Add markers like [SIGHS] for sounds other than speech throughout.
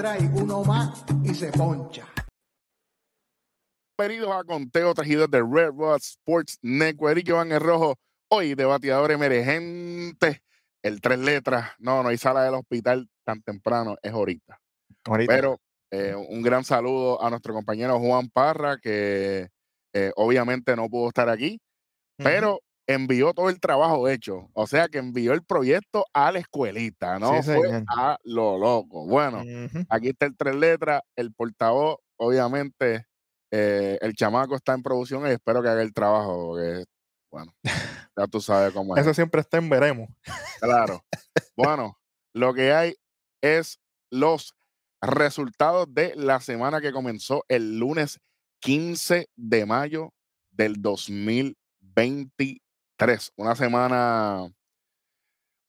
strikes, uno más y se poncha. Bienvenidos a Conteo traído de Red Rod Sports Network. Y que van en rojo. Hoy, debateador emergente. El tres letras. No, no hay sala del hospital tan temprano. Es ahorita. Ahorita. Pero eh, un gran saludo a nuestro compañero Juan Parra, que eh, obviamente no pudo estar aquí, pero envió todo el trabajo hecho. O sea que envió el proyecto a la escuelita, no Sí, fue señor. a lo loco. Bueno, aquí está el tres letras, el portavoz, obviamente, eh, el chamaco está en producción y espero que haga el trabajo, porque, bueno, ya tú sabes cómo es. Eso siempre está en veremos. Claro. Bueno, lo que hay es los resultados de la semana que comenzó el lunes 15 de mayo del 2023. Una semana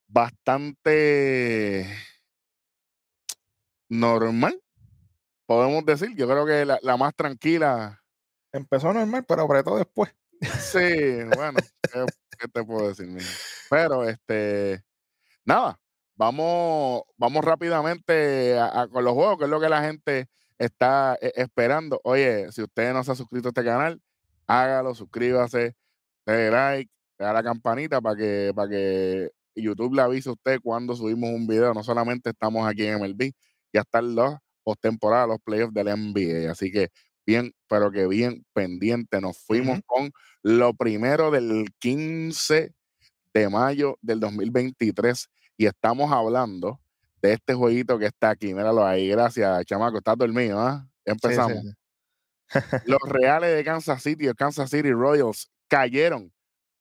bastante normal, podemos decir. Yo creo que la, la más tranquila. Empezó normal, pero apretó después. Sí, bueno, ¿qué, qué te puedo decir? Pero este, nada, vamos, vamos rápidamente a- a- con los juegos, que es lo que la gente está eh, esperando. Oye, si usted no se ha suscrito a este canal, hágalo, suscríbase, dale like, la campanita para que, para que YouTube le avise a usted cuando subimos un video. No solamente estamos aquí en MLB, ya están los postemporadas, los playoffs del NBA. Así que bien, pero que bien pendiente. Nos fuimos con lo primero del 15 de mayo del 2023 y estamos hablando de este jueguito que está aquí. Míralo ahí. Gracias, chamaco. Estás dormido, ¿ah? Sí, sí, Empezamos. sí. Los Reales de Kansas City, los Kansas City Royals, cayeron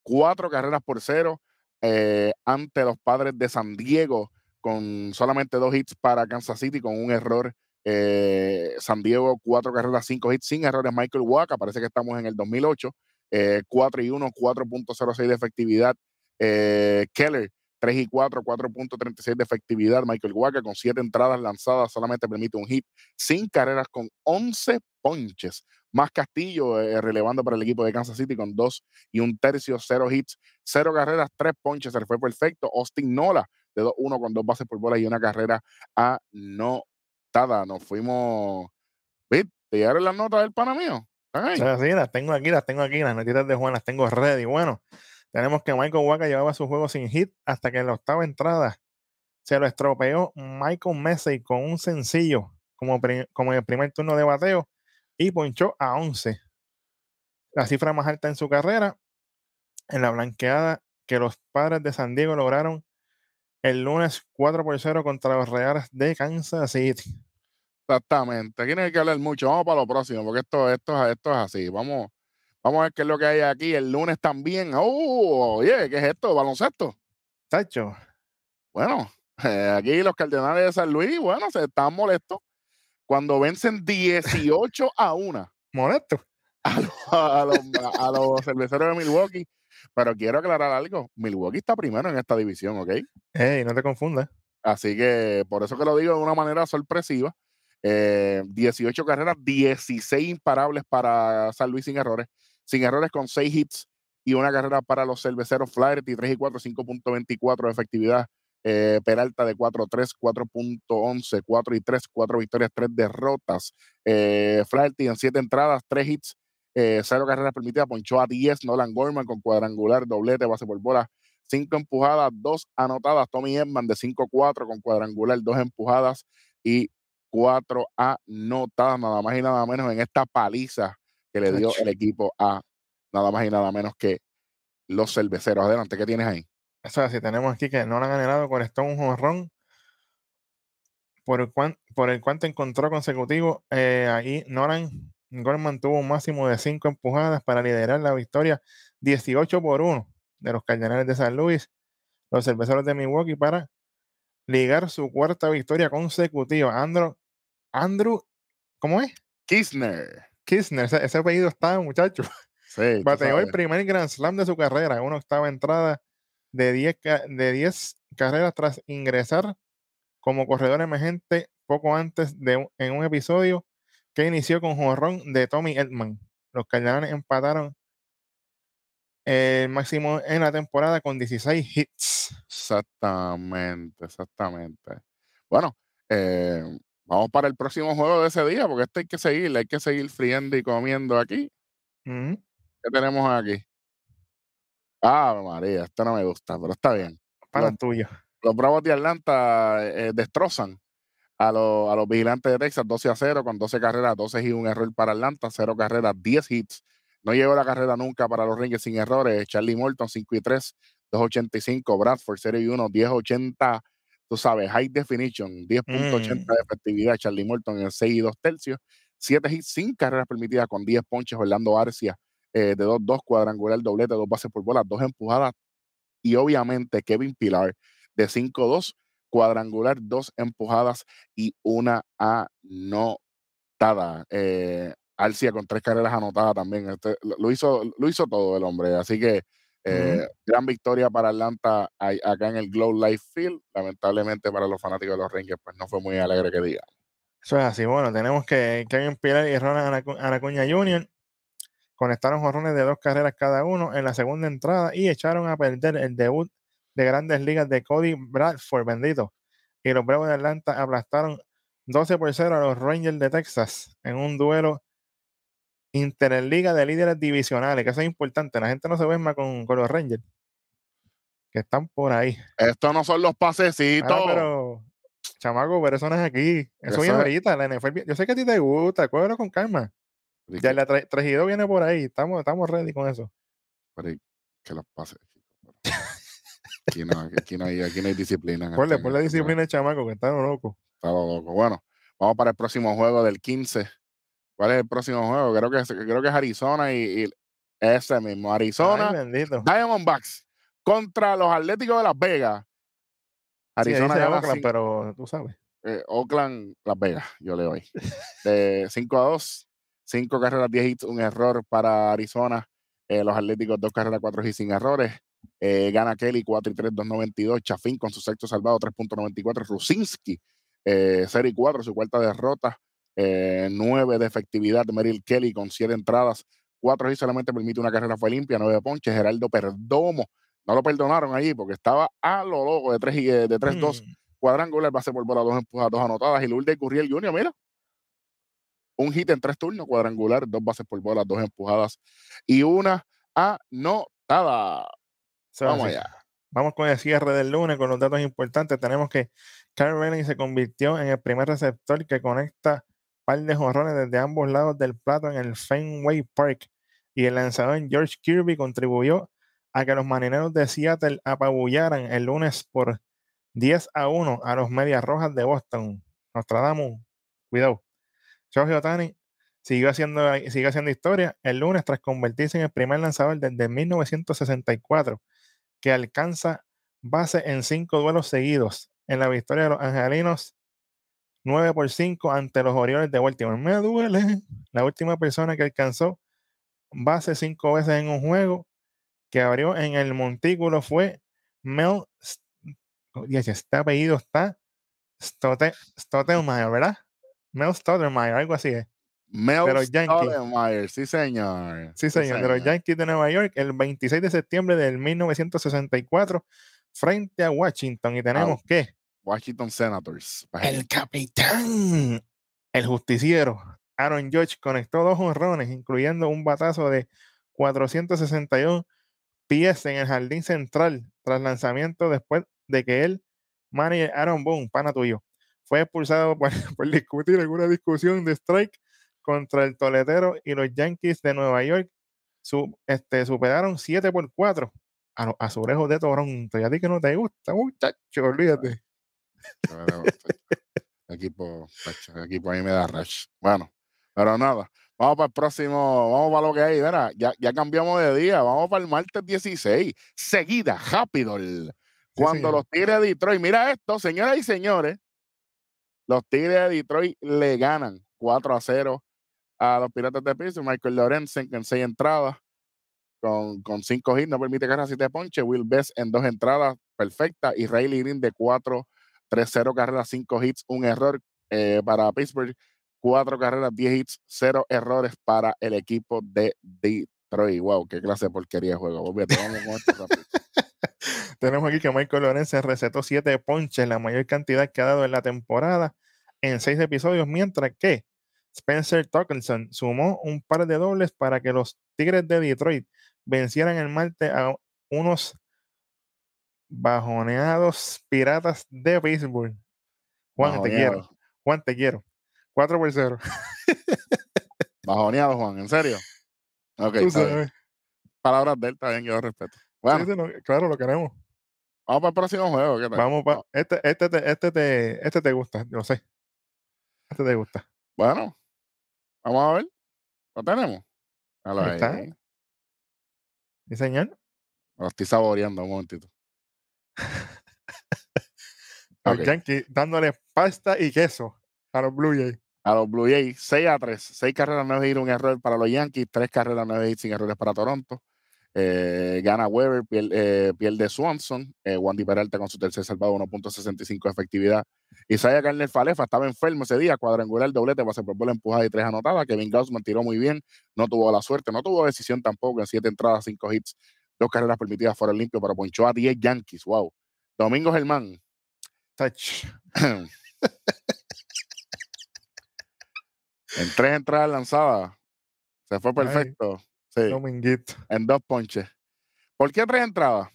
cuatro carreras por cero eh, ante los padres de San Diego, con solamente dos hits para Kansas City, con un error. eh, San Diego, cuatro carreras, cinco hits, sin errores. Michael Waka, parece que estamos en el 2008. eh, 4 y 1, 4.06 de efectividad. Eh, Keller, 3 y 4, 4.36 de efectividad. Michael Waka con 7 entradas lanzadas, solamente permite un hit, sin carreras con 11 ponches. Más Castillo eh, relevando para el equipo de Kansas City con 2 y un tercio, 0 hits, 0 carreras, 3 ponches. Se le fue perfecto. Austin Nola de 2-1 con 2 bases por bola y una carrera anotada. Nos fuimos. ¿Te llegaron las notas del pana mío? Sí, las tengo aquí, las tengo aquí, las notitas de Juan las tengo ready. Bueno, tenemos que Michael Waka llevaba su juego sin hit hasta que en la octava entrada se lo estropeó Michael Messi con un sencillo como, como en el primer turno de bateo y ponchó a 11. La cifra más alta en su carrera en la blanqueada que los padres de San Diego lograron el lunes 4 por 0 contra los Reales de Kansas City. Exactamente. Aquí no hay que hablar mucho. Vamos para lo próximo, porque esto, esto, esto es así. Vamos, vamos a ver qué es lo que hay aquí. El lunes también. ¡Oh! Oye, ¿qué es esto? ¿Baloncesto? Tacho, Bueno, [LAUGHS] eh, aquí los Cardenales de San Luis, bueno, se están molestos cuando vencen 18 a 1 molesto. [LAUGHS] a los, a los, a los cerveceros de Milwaukee. Pero quiero aclarar algo. Milwaukee está primero en esta división, ¿ok? Ey, no te confundas. Así que por eso que lo digo de una manera sorpresiva. Eh, 18 carreras, 16 imparables para San Luis sin errores. Sin errores con 6 hits y una carrera para los cerveceros Flaherty, 3 y 4, 5.24 de efectividad. Eh, Peralta de 4-3, 4.11, 4 y 3, 4 victorias, 3 derrotas. Eh, Flaherty en 7 entradas, 3 hits, eh, 0 carreras permitidas, ponchó a 10. Nolan Gorman con cuadrangular, doblete, base por bola, 5 empujadas, 2 anotadas. Tommy Edman de 5-4 con cuadrangular, 2 empujadas y 4 anotadas, nada más y nada menos en esta paliza que le dio el equipo a nada más y nada menos que los cerveceros. Adelante, ¿qué tienes ahí? Eso es así, tenemos aquí que Nolan anhelado conectó un jonrón por el, cual, por el cual encontró consecutivo. Eh, ahí Nolan Gorman tuvo un máximo de 5 empujadas para liderar la victoria 18 por 1 de los Cardenales de San Luis, los cerveceros de Milwaukee, para ligar su cuarta victoria consecutiva. Andrew, Andrew ¿cómo es? Kisner. Kirchner, ese, ese apellido está, muchacho. [LAUGHS] Sí, Bateó el primer Grand Slam de su carrera, una octava entrada de 10, ca- de 10 carreras tras ingresar como corredor emergente poco antes de en un episodio que inició con jonrón de Tommy Edman. Los Cardenales empataron el máximo en la temporada con 16 hits. Exactamente, exactamente. Bueno, eh, vamos para el próximo juego de ese día, porque este hay que seguir, hay que seguir friendo y comiendo aquí. Ujú. ¿Qué tenemos aquí? Ah, María, esto no me gusta, pero está bien. Para Los- tuyo. Los Bravos de Atlanta eh, destrozan a, los- a los Vigilantes de Texas 12 a 0 con 12 carreras, 12 y un error para Atlanta, 0 carreras, 10 hits. No llegó la carrera nunca para los Rangers sin errores. Charlie Morton 5 y 3, 285. Bradford 0 y 1, 1080. Tú sabes, high definition, 10.80 Mm. de efectividad. Charlie Morton en 6 y 2 tercios. 7 hits sin carreras permitidas con 10 ponches. Orlando Arcia eh, de 2-2, cuadrangular, doblete, dos bases por bola, dos empujadas. Y obviamente Kevin Pilar de 5-2, cuadrangular, dos empujadas y una anotada. Eh, Arcia con tres carreras anotadas también. Este, lo, hizo, lo hizo todo el hombre. Así que eh, gran victoria para Atlanta ahí- acá en el Glow Life Field. Lamentablemente para los fanáticos de los Rangers, pues no fue muy alegre que diga. Eso es así. Bueno, tenemos que Kevin Pilar y Ronald Anacu- Anacuña Jr. conectaron jorrones de dos carreras cada uno en la segunda entrada y echaron a perder el debut de grandes ligas de Cody Bradford, bendito. Y los Bravos de Atlanta aplastaron 12 por 0 a los Rangers de Texas en un duelo interliga de líderes divisionales, que eso es importante. La gente no se más con, con los Rangers, que están por ahí. Estos no son los pasecitos. Ah, pero, chamaco, pero eso no es aquí. Eso, es- ahorita, la NFL. Yo sé que a ti te gusta, cógelo con calma. Ya la tre- Trejido viene por ahí. Estamos, estamos ready con eso. Pero, que los pase. Aquí no, aquí no hay, aquí no hay disciplina. Ponle, este- ponle este disciplina al chamaco, que está loco. Está loco. Bueno, vamos para el próximo juego del 15. ¿Cuál es el próximo juego? Creo que es, creo que es Arizona y, y ese mismo. Arizona Ay. Diamondbacks contra los Atléticos de Las Vegas. Sí, Arizona gana Oakland, pero tú sabes. eh, Oakland, Las Vegas, yo le doy. [LAUGHS] De 5 a 2, 5 carreras, 10 hits, un error para Arizona. Eh, los Atléticos, 2 carreras, 4 hits sin errores. Eh, gana Kelly 4 y 3, 2.92. Chafín con su sexto salvado, 3.94. Rusinski, eh, 0 y 4, su cuarta derrota. Eh, 9 de efectividad. Merrill Kelly con 7 entradas, 4 hits solamente permite una carrera, fue limpia, 9 ponches. Geraldo Perdomo, no lo perdonaron allí porque estaba a lo loco de 3 y eh, de 3-2 Mm, cuadrangular, base por bola, dos empujadas, dos anotadas. Y Lourdes Gurriel Jr., mira. Un hit en tres turnos, cuadrangular, dos bases por bola, dos empujadas y una anotada. Vamos así. allá. Vamos con el cierre del lunes con los datos importantes. Tenemos que Kyle Rayleigh se convirtió en el primer receptor que conecta par de jorrones desde ambos lados del plato en el Fenway Park. Y el lanzador George Kirby contribuyó a que los marineros de Seattle apabullaran el lunes por 10 a 1 a los Medias Rojas de Boston. Nostradamus, cuidado. Shohei Otani siguió haciendo, haciendo historia el lunes tras convertirse en el primer lanzador desde 1964 que alcanza base en cinco duelos seguidos en la victoria de los angelinos 9 por 5 ante los Orioles de Baltimore. Me duele. La última persona que alcanzó base cinco veces en un juego que abrió en el montículo fue Mel. Oye, este apellido está Stote- Stottlemyre, ¿verdad? Mel Stottlemyre, algo así es. Mel De los Yankees. Stottlemyre, sí señor. Sí, señor, de los Yankees de Nueva York, el 26 de septiembre del 1964, frente a Washington. Y tenemos que Washington Senators. el capitán, el justiciero, Aaron Judge, conectó dos honrones, incluyendo un batazo de 461 pies en el jardín central, tras lanzamiento después de que el manager Aaron Boone, pana tuyo, fue expulsado por, [LAUGHS] por discutir alguna discusión de strike contra el toletero y los Yankees de Nueva York su- este, superaron 7 por 4 a los azulejos de Toronto. Y a ti que no te gusta, muchacho, olvídate. Equipo, equipo a mí me da rush. Bueno, pero nada. Vamos para el próximo, vamos para lo que hay. Mira, ya, ya cambiamos de día. Vamos para el martes 16. Seguida, rápido. Cuando señor. los Tigres de Detroit, mira esto, señoras y señores. Los Tigres de Detroit le ganan 4 a 0 a los Piratas de Pittsburgh. Michael Lorenzen en seis entradas con, con cinco hits, no permite carreras, siete ponches. Will Best en dos entradas, perfecta. Y Riley Green de 4 3-0 carreras, 5 hits, un error eh, para Pittsburgh, 4 carreras, 10 hits, 0 errores para el equipo de Detroit. Wow, qué clase de porquería de juego. Olvídate, vamos [LAUGHS] con esto rápido. Tenemos aquí que Michael Lorenz recetó siete ponches, la mayor cantidad que ha dado en la temporada, en seis episodios, mientras que Spencer Torkelson sumó un par de dobles para que los Tigres de Detroit vencieran el martes a unos bajoneados piratas de Pittsburgh. Juan, te quiero. Juan, te quiero. 4 por 0. [LAUGHS] Bajoneado, Juan, ¿en serio? Ok, palabras de él, está bien, yo respeto. Sí, Bueno, sí, no, claro, lo queremos. Vamos para el próximo juego. ¿qué tal? Vamos pa- este, este, te, este, te, este te gusta, yo sé. Este te gusta. Bueno, vamos a ver. Lo tenemos. Míralo Ahí está. ¿Sí, señor? Lo estoy saboreando un momentito. [LAUGHS] Los. Yankees dándole pasta y queso a los Blue Jays. A los Blue Jays, 6 a 3. 6 carreras, 9 hits, un error para los Yankees. 3 carreras, 9 hits sin errores para Toronto. Eh, gana Weber, piel- eh, pierde Swanson. Eh, Wandy Peralta con su tercer salvado, 1.65 de efectividad. Isaiah Garner Falefa estaba enfermo ese día. Cuadrangular, doblete, base por bola empujada y 3 anotadas. Kevin Gaussman tiró muy bien. No tuvo la suerte, no tuvo decisión tampoco. En 7 entradas, 5 hits, 2 carreras permitidas fuera limpio, pero ponchó a 10 Yankees. Wow. Domingo Germán. Touch. [CLEARS THROAT] en tres entradas lanzadas. Se fue Ay. Sí, Dominguito. en dos ponches. ¿Por qué tres entradas?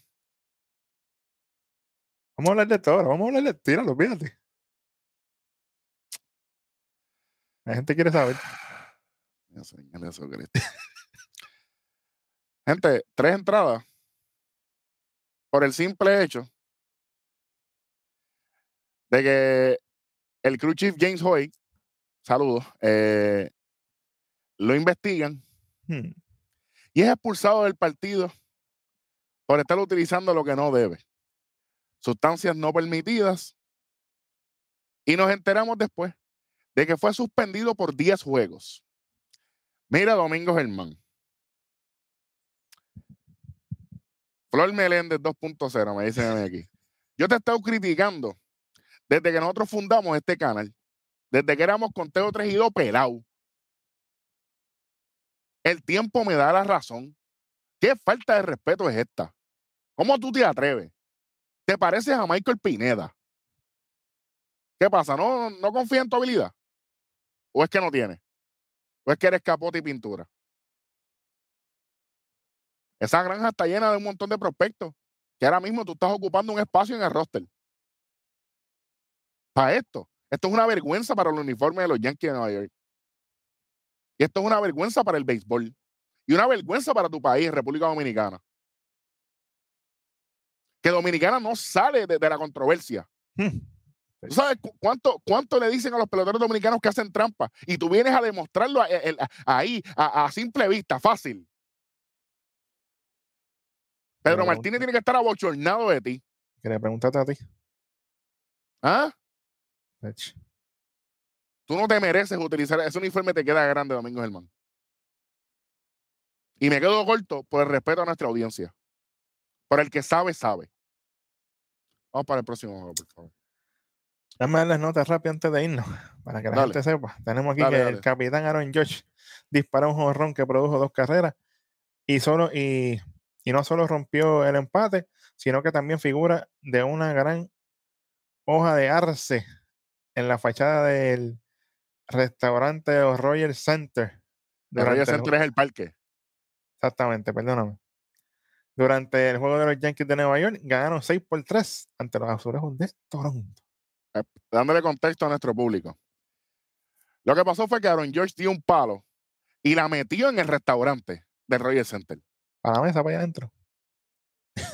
Vamos a hablar de todo. ahora, Vamos a hablar de tíralo, fíjate. La gente quiere saber. [SIGHS] Dios, Señor Jesucristo. Gente, tres entradas. Por el simple hecho de que el crew chief James Hoy, saludos, eh, lo investigan Hmm. Y es expulsado del partido por estar utilizando lo que no debe. Sustancias no permitidas. Y nos enteramos después de que fue suspendido por 10 juegos. Mira, Domingo Germán. Flor Meléndez 2.0, me dicen aquí. Yo te he estado criticando desde que nosotros fundamos este canal, desde que éramos Conteo 3 y 2 pelado. El tiempo me da la razón. ¿Qué falta de respeto es esta? ¿Cómo tú te atreves? ¿Te pareces a Michael Pineda? ¿Qué pasa? ¿No, no confía en tu habilidad? ¿O es que no tiene? ¿O es que eres capote y pintura? Esa granja está llena de un montón de prospectos que ahora mismo tú estás ocupando un espacio en el roster. Para esto. Esto es una vergüenza para el uniforme de los Yankees de Nueva York. Y esto es una vergüenza para el béisbol. Y una vergüenza para tu país, República Dominicana. Que Dominicana no sale de, de la controversia. Hmm. ¿Tú sabes cu- cuánto, cuánto le dicen a los peloteros dominicanos que hacen trampa? Y tú vienes a demostrarlo a- el- a- ahí, a, simple vista, fácil. Pedro Pero- Martínez tiene que estar abochornado de ti. Que le preguntaste a ti. ¿Ah? Tú no te mereces utilizar ese uniforme, te queda grande, Domingo Germán. Y me quedo corto por el respeto a nuestra audiencia. Por el que sabe, sabe. Vamos para el próximo juego, por favor. Dame las notas rápidas antes de irnos, para que la Dale. gente sepa. Tenemos aquí Dale, que dale. el capitán Aaron George disparó un jonrón que produjo dos carreras y solo y, y no solo rompió el empate, sino que también figura de una gran hoja de arce en la fachada del restaurante de Royal Center. El Royal el Center es el parque. Exactamente, perdóname. Durante el juego de los Yankees de Nueva York ganaron 6 por 3 ante los azulejos de Toronto. dándole contexto a nuestro público. Lo que pasó fue que Aaron George dio un palo y la metió en el restaurante del Royal Center. A la mesa para allá adentro.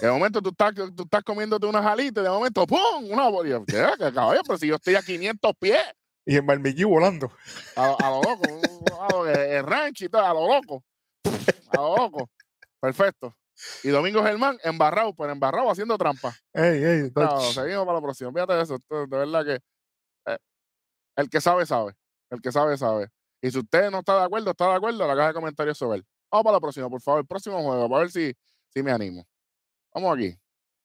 De momento tú estás, tú estás comiéndote unas alitas y de momento ¡pum! Una bolilla. ¿Qué? ¿Qué caballo? Pero si yo estoy a 500 pies, Y el barbecue volando. a, lo- a lo loco, el ranch y todo, a lo loco. A lo loco. Perfecto. Y Domingo Germán, embarrado, pero embarrado haciendo trampa. Ey, ey, No, seguimos para la próxima. Fíjate eso. De verdad que eh, el que sabe, sabe. El que sabe, sabe. Y si usted no está de acuerdo, está de acuerdo, la caja de comentarios sobre él. Vamos para la próxima, por favor. El próximo juego, para ver si, si me animo. Vamos aquí.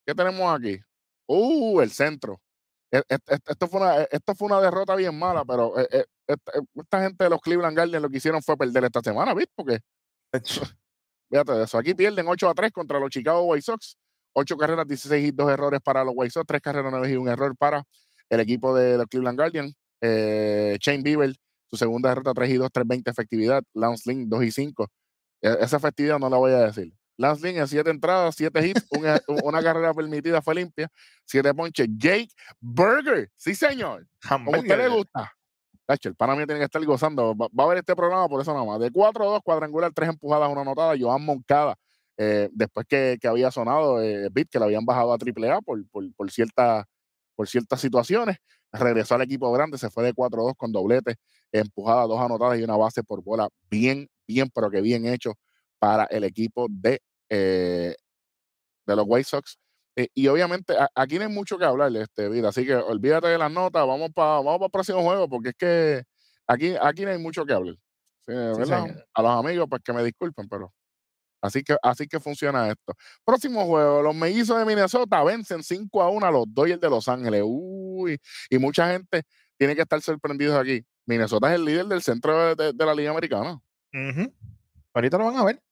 ¿Qué tenemos aquí? Uh, el centro. E- e- e- Esto fue una, esto fue una derrota bien mala, pero eh, eh, esta, esta gente de los Cleveland Guardians lo que hicieron fue perder esta semana, ¿viste? Porque. [LAUGHS] Fíjate de eso. Aquí pierden 8 a 3 contra los Chicago White Sox. 8 carreras, 16 y 2 errores para los White Sox, 3 carreras, 9 y un error para el equipo de los Cleveland Guardians. Eh, Shane Bieber, su segunda derrota, 3 y 2, 320 efectividad. Lance Lynn, 2 y 5. E, esa efectividad no la voy a decir. Lance Lynn en 7 entradas, 7 hits, una, una, carrera permitida fue limpia, 7 ponches. Jake Burger, sí señor. Como a usted le gusta. El pana mío tiene que estar gozando. Va, a ver este programa por eso nada más. De 4 2, cuadrangular, 3 empujadas, una anotada. Joan Moncada, eh, después que, que, había sonado eh, Beat, que le habían bajado a AAA por, por, por, cierta, por ciertas situaciones, regresó al equipo grande, se fue de 4-2 con doblete, empujada, dos anotadas y una base por bola. Bien, bien, pero que bien hecho para el equipo de, eh, de los White Sox. Eh, y obviamente aquí no hay mucho que hablar, este, vida. Así que olvídate de las notas, vamos para vamos el próximo juego, porque es que aquí, aquí no hay mucho que hablar. a los amigos, pues que me disculpen, pero así que, así que funciona esto. Próximo juego, los mellizos de Minnesota vencen 5 a 1 a los Dodgers de Los Ángeles. Uy, y mucha gente tiene que estar sorprendidos aquí. Minnesota es el líder del centro de, la Liga Americana. Ahorita lo van a ver.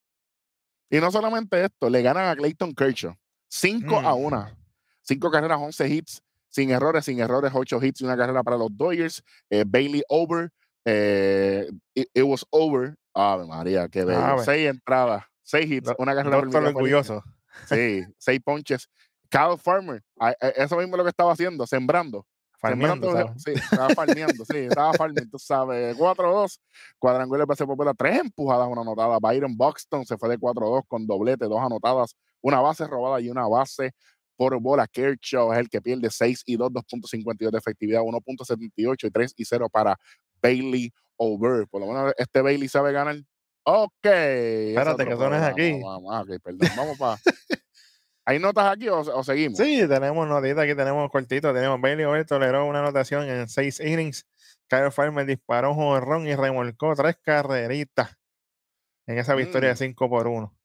Y no solamente esto, le ganan a Clayton Kershaw 5 a 1. Mm. 5 carreras, 11 hits, sin errores, sin errores, 8 hits y una carrera para los Dodgers. Eh, Bailey over. Eh, it, was over. Ave María, qué bello. 6 entradas, 6 hits, una carrera. Doctor orgulloso. Sí, 6 ponches. Kyle Farmer, eso mismo es lo que estaba haciendo, sembrando. Farmeando, sí, estaba farmeando, sí, estaba farmeando, tú sabes. 4-2, cuadrangular base por 3 empujadas, una anotada. Byron Buxton se fue de 4-2 con doblete, dos anotadas, una base robada y una base por bola. Kershaw es el que pierde 6 y 2, 2.52 de efectividad, 1.78 y 3 y 0 para Bailey Over. Por lo menos este Bailey sabe ganar. Ok. Espérate, que son aquí. Vamos, okay, perdón. Vamos para. ¿Hay notas aquí o, seguimos? Sí, tenemos notitas aquí, tenemos cortito. Tenemos Bailey Over toleró una anotación en 6 innings. Kyle Farmer disparó un jonrón y remolcó tres carreritas en esa victoria de 5 mm. por 1.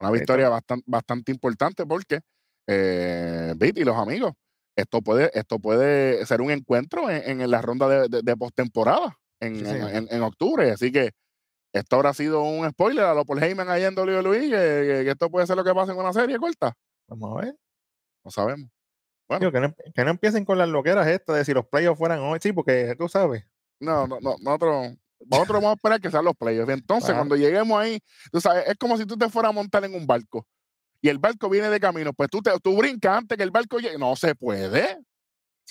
Una victoria bastante, bastante importante porque, eh, y los amigos, esto puede, esto puede ser un encuentro en, la ronda de, de, postemporada en, en, octubre. Así que esto habrá sido un spoiler a lo Paul Heyman ahí en WWE, que, que, esto puede ser lo que pasa en una serie corta. Vamos a ver. No sabemos. Bueno. que, no, que, no, empiecen con las loqueras estas de si los playoffs fueran hoy, sí, porque tú sabes. No, no, no, nosotros nosotros vamos a esperar que sean los playoffs. Entonces, cuando lleguemos ahí, tú sabes, es como si tú te fueras a montar en un barco y el barco viene de camino. Pues tú, te, tú brincas antes que el barco llegue. No se puede.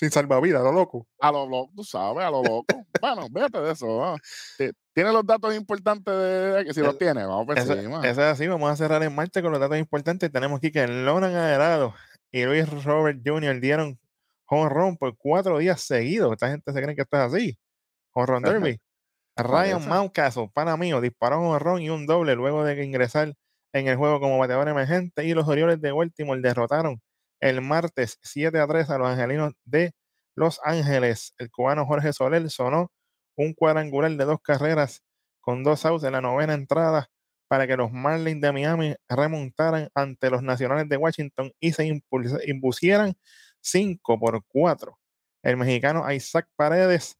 Sin salvavidas, a lo loco. A lo loco, tú sabes, a lo loco. bueno, véate de eso. Tiene los datos importantes de, que si los tiene, vamos por encima. Eso es así, vamos a cerrar en marcha con los datos importantes. Tenemos aquí que Lonan Adelado y Luis Robert Jr. dieron home run por cuatro días seguidos. Esta gente se cree que esto es así. Home run [LAUGHS] derby. Ryan Mountcastle, pana mío, disparó un horrón y un doble luego de ingresar en el juego como bateador emergente y los Orioles de Baltimore derrotaron el martes 7 a 3 a los angelinos de Los Ángeles. El cubano Jorge Soler sonó un cuadrangular de dos carreras con dos outs en la novena entrada para que los Marlins de Miami remontaran ante los Nacionales de Washington y se impusieran 5 por 4. El mexicano Isaac Paredes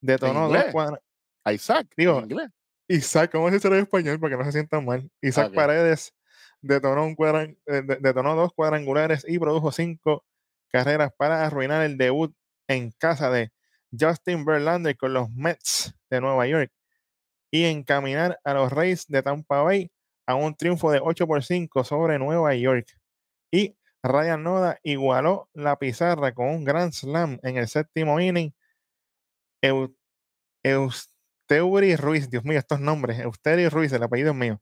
detonó dos cuadrangulares Isaac, digo, inglés. Isaac, ¿cómo se dice en español para que no se sientan mal? Isaac Paredes eh, detonó dos cuadrangulares y produjo cinco carreras para arruinar el debut en casa de Justin Verlander con los Mets de Nueva York y encaminar a los Rays de Tampa Bay a un triunfo de 8 por 5 sobre Nueva York. Y Ryan Noda igualó la pizarra con un Grand Slam en el séptimo inning. Teuri Ruiz, Dios mío, estos nombres, Euterio Ruiz, el apellido es mío,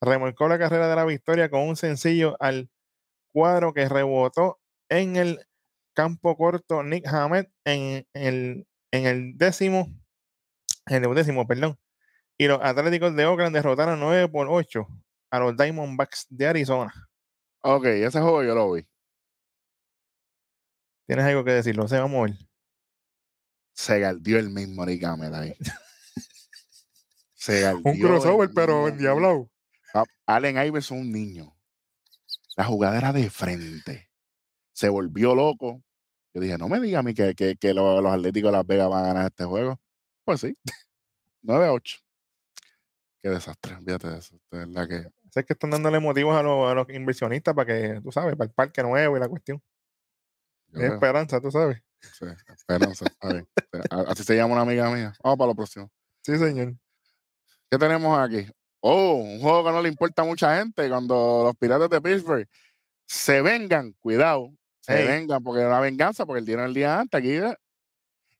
remolcó la carrera de la victoria con un sencillo al cuadro que rebotó en el campo corto Nick Hammett en el, en el décimo, en el décimo, perdón. Y los Atléticos de Oakland derrotaron 9 por 8 a los Diamondbacks de Arizona. Ok, ese juego yo lo vi. ¿Tienes algo que decir? Lo sé, vamos a ver. Se galdió el mismo Nick Hammett ahí. [LAUGHS] un crossover, pero en diablo. Allen Iverson, un niño. La jugadera de frente. Se volvió loco. Yo dije, no me diga a mí que, que, los, Atléticos de Las Vegas van a ganar este juego. Pues sí. [LAUGHS] 9 8. Qué desastre, fíjate de eso. que... Sé que están dándole motivos a los, a los inversionistas para que, tú sabes, para el parque nuevo y la cuestión. Yo Es veo. esperanza, tú sabes. Sí, esperanza. está bien. A- Así se llama una amiga mía. Vamos para lo próximo. Sí, señor. ¿Qué tenemos aquí? Oh, un juego que no le importa a mucha gente. Cuando los piratas de Pittsburgh se vengan, cuidado, se vengan, porque es una venganza, porque el día el día antes. Aquí,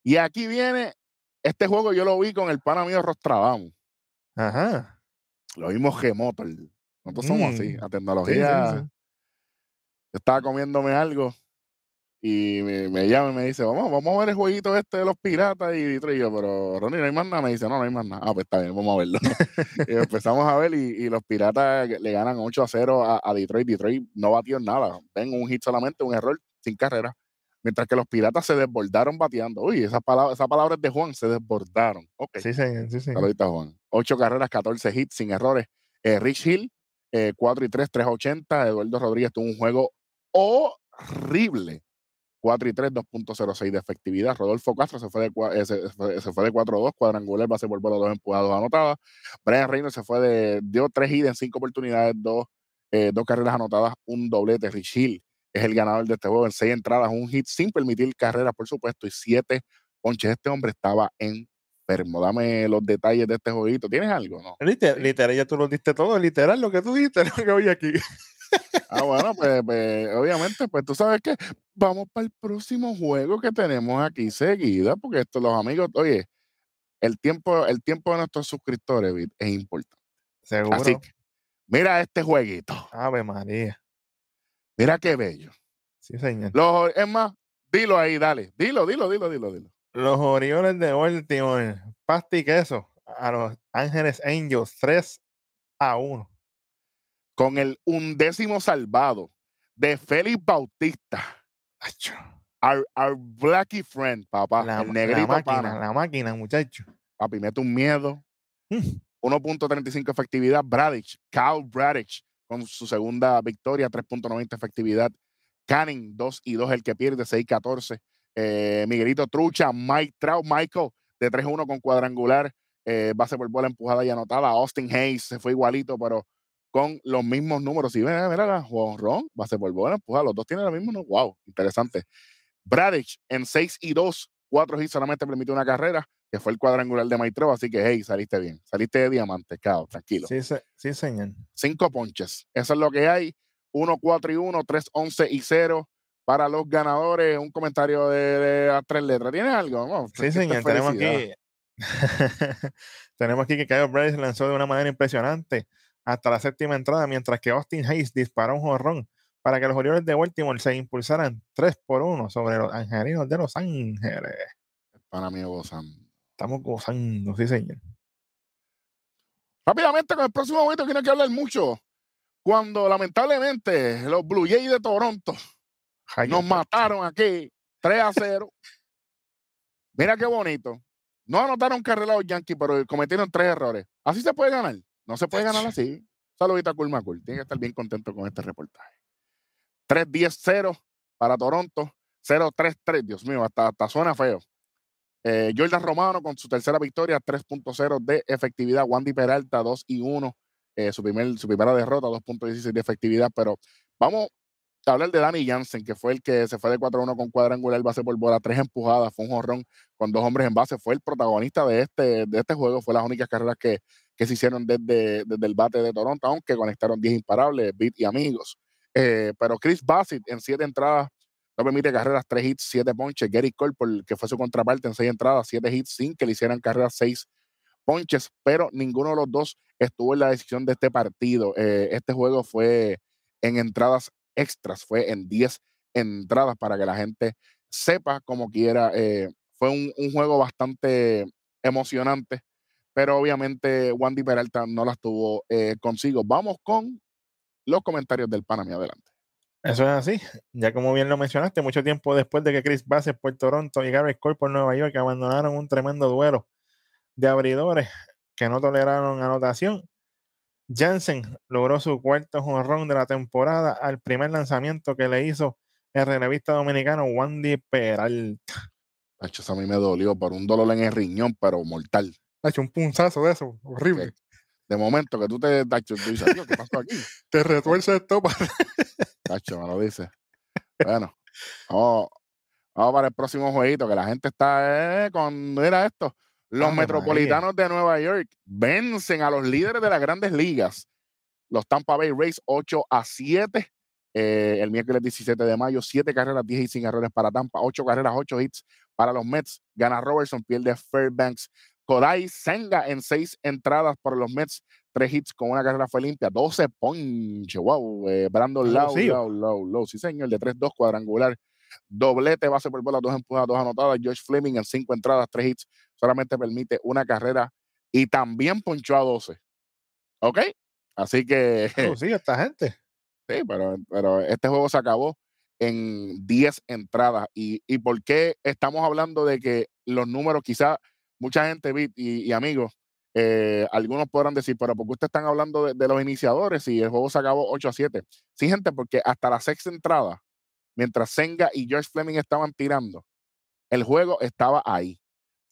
y aquí viene, este juego yo lo vi con el pana mío Rostradamus. Ajá. Lo vimos remoto. el- Nosotros somos así, Mm. Sí, tecnología. sí, sí. Yo estaba comiéndome algo y me, me llama y me dice, vamos, vamos a ver el jueguito este de los piratas y Detroit. Y yo, pero Ronnie, no hay más nada. Me dice, no, no hay más nada. Ah, pues está bien, vamos a verlo. [LAUGHS] y empezamos a ver y, y los piratas le ganan 8 a 0 a, a Detroit. Detroit no batió en nada. Ven un hit solamente, un error sin carrera. Mientras que los piratas se desbordaron bateando. Uy, esas palabras, esas palabras de Juan se desbordaron. Ok. Sí, señor. Sí, señor. Saludita, Juan. 8 carreras, 14 hits sin errores. Eh, Rich Hill, eh, 4 y 3, 380. Eduardo Rodríguez tuvo un juego horrible. 4 y 3, 2.06 de efectividad. Rodolfo Castro se fue de, eh, se, se fue, de 4-2, cuadrangular, base por bola, dos empujados anotadas. Brian Reynolds se fue de, dio 3 hits en 5 oportunidades, 2 dos carreras anotadas, un doblete. Rich Hill es el ganador de este juego en 6 entradas, un hit sin permitir carreras, por supuesto, y 7 ponches. Este hombre estaba enfermo. Dame los detalles de este jueguito. ¿Tienes algo? No. Literal, literal, ya tú lo diste todo, literal, lo que tú dijiste, [LAUGHS] lo que oí aquí. Ah, bueno, pues, pues, obviamente, pues tú sabes que vamos para el próximo juego que tenemos aquí seguida, porque esto, los amigos, oye, el tiempo, el tiempo de nuestros suscriptores es importante. Seguro. Así que, mira este jueguito, Ave María. mira qué bello. Sí, señor. Los, es más, dilo ahí, dale, dilo, dilo, dilo, dilo, dilo. Los Orioles de Baltimore, pasta y queso, a los Ángeles Angels 3 a 1. Con el undécimo salvado de Félix Bautista, our, our blacky friend, papá, La, el la negrito máquina, pana. la máquina, muchacho. Papi, mete un miedo. Mm. 1.35 efectividad. Bradich, Kyle Bradich, con su segunda victoria, 3.90 efectividad. Canning, 2 y 2, el que pierde, 6-14. Eh, Miguelito Trucha, Mike Trout, Michael, de 3-1 con cuadrangular. Eh, base por bola empujada y anotada. Austin Hayes se fue igualito, pero con los mismos números. Y mira, mira, la Ron, base por bola empujada. Los dos tienen los mismos números. Wow, interesante. Bradich en 6 y 2, 4 hits solamente permitió una carrera, que fue el cuadrangular de Maitreo, así que hey, saliste bien, saliste de diamante, cao, tranquilo. Sí, se- sí, señor. Cinco ponches, eso es lo que hay. 1, 4 y 1, 3, 11 y 0 para los ganadores. Un comentario de, de las tres letras. ¿Tienes algo? No, Sí, esto es señor. Tenemos aquí. [LAUGHS] tenemos aquí que Kyle Bryce lanzó de una manera impresionante hasta la séptima entrada, mientras que Austin Hayes disparó un jorrón para que los Orioles de Baltimore se impulsaran 3 por 1 sobre los Angelinos de Los Ángeles. Para mí, gozando. Estamos gozando, sí, señor. Rápidamente con el próximo momento que no hay que hablar mucho. Cuando lamentablemente los Blue Jays de Toronto Ay, nos mataron aquí 3 a 0. Mira qué bonito. No anotaron carrera los Yankees, pero cometieron tres errores. Así se puede ganar. No se puede ganar así. Saludita a Kulmakul. Tiene que estar bien contento con este reportaje. 3-10-0 para Toronto. 0-3-3. Dios mío, hasta, hasta suena feo. Eh, Jordan Romano con su tercera victoria, 3.0 de efectividad. Wandy Peralta, 2 y 1. eh, su, primer, su primera derrota, 2.16 de efectividad. Pero vamos a hablar de Danny Jansen, que fue el que se fue de 4-1 con cuadrangular, base por bola, tres empujadas, fue un jorrón con dos hombres en base. Fue el protagonista de este, de este juego, fue las únicas carreras que, que se hicieron desde, desde el bate de Toronto, aunque conectaron 10 imparables, Beat y amigos. Eh, pero Chris Bassett en siete entradas no permite carreras, tres hits, siete ponches. Gary Cole, que fue su contraparte en seis entradas, siete hits sin que le hicieran carreras, seis ponches, pero ninguno de los dos estuvo en la decisión de este partido. Eh, este juego fue en entradas extras, fue en 10 entradas para que la gente sepa como quiera. eh, fue un juego bastante emocionante, pero obviamente Wandy Peralta no las tuvo eh, consigo. Vamos con los comentarios del Panamí. Adelante. Eso es así. Ya como bien lo mencionaste, mucho tiempo después de que Chris Bassett por Toronto y Garrett Cole por Nueva York abandonaron un tremendo duelo de abridores que no toleraron anotación. Jansen logró su cuarto jonrón de la temporada al primer lanzamiento que le hizo el relevista dominicano Wandy Peralta. Eso a mí me dolió por un dolor en el riñón, pero mortal. Ha hecho un punzazo de eso, horrible. De momento que tú te, tacho, tú dices, "Dios, ¿qué pasó aquí? [LAUGHS] Te retuerce esto para [LAUGHS] Tacho, me lo dice. Bueno, vamos, vamos para el próximo jueguito, que la gente está eh, con, mira esto, los Ave metropolitanos de Nueva York vencen a los líderes de las grandes ligas, los Tampa Bay Rays 8 a 7, eh, el miércoles 17 de mayo, 7 carreras, 10 y sin errores para Tampa, 8 carreras, 8 hits para los Mets, gana Robertson, pierde Fairbanks, Kodai Senga en 6 entradas por los Mets, 3 hits con una carrera fue limpia, 12 ponche, wow, eh, Brandon Lau. Lau, Lau, Lau, sí señor, de 3-2 cuadrangular, doblete, base por bola, dos empujadas, dos anotadas, George Fleming en 5 entradas, 3 hits, solamente permite una carrera y también ponchó a 12, ¿ok? Así que... sí, [LAUGHS] esta gente. Sí, pero, pero este juego se acabó en 10 entradas. ¿Y, ¿Y por qué estamos hablando de que los números, quizá mucha gente vi- y, y amigos, eh, algunos podrán decir, pero ¿por qué ustedes están hablando de, de los iniciadores y el juego se acabó 8 a 7? Sí, gente, porque hasta la sexta entrada, mientras Senga y George Fleming estaban tirando, el juego estaba ahí.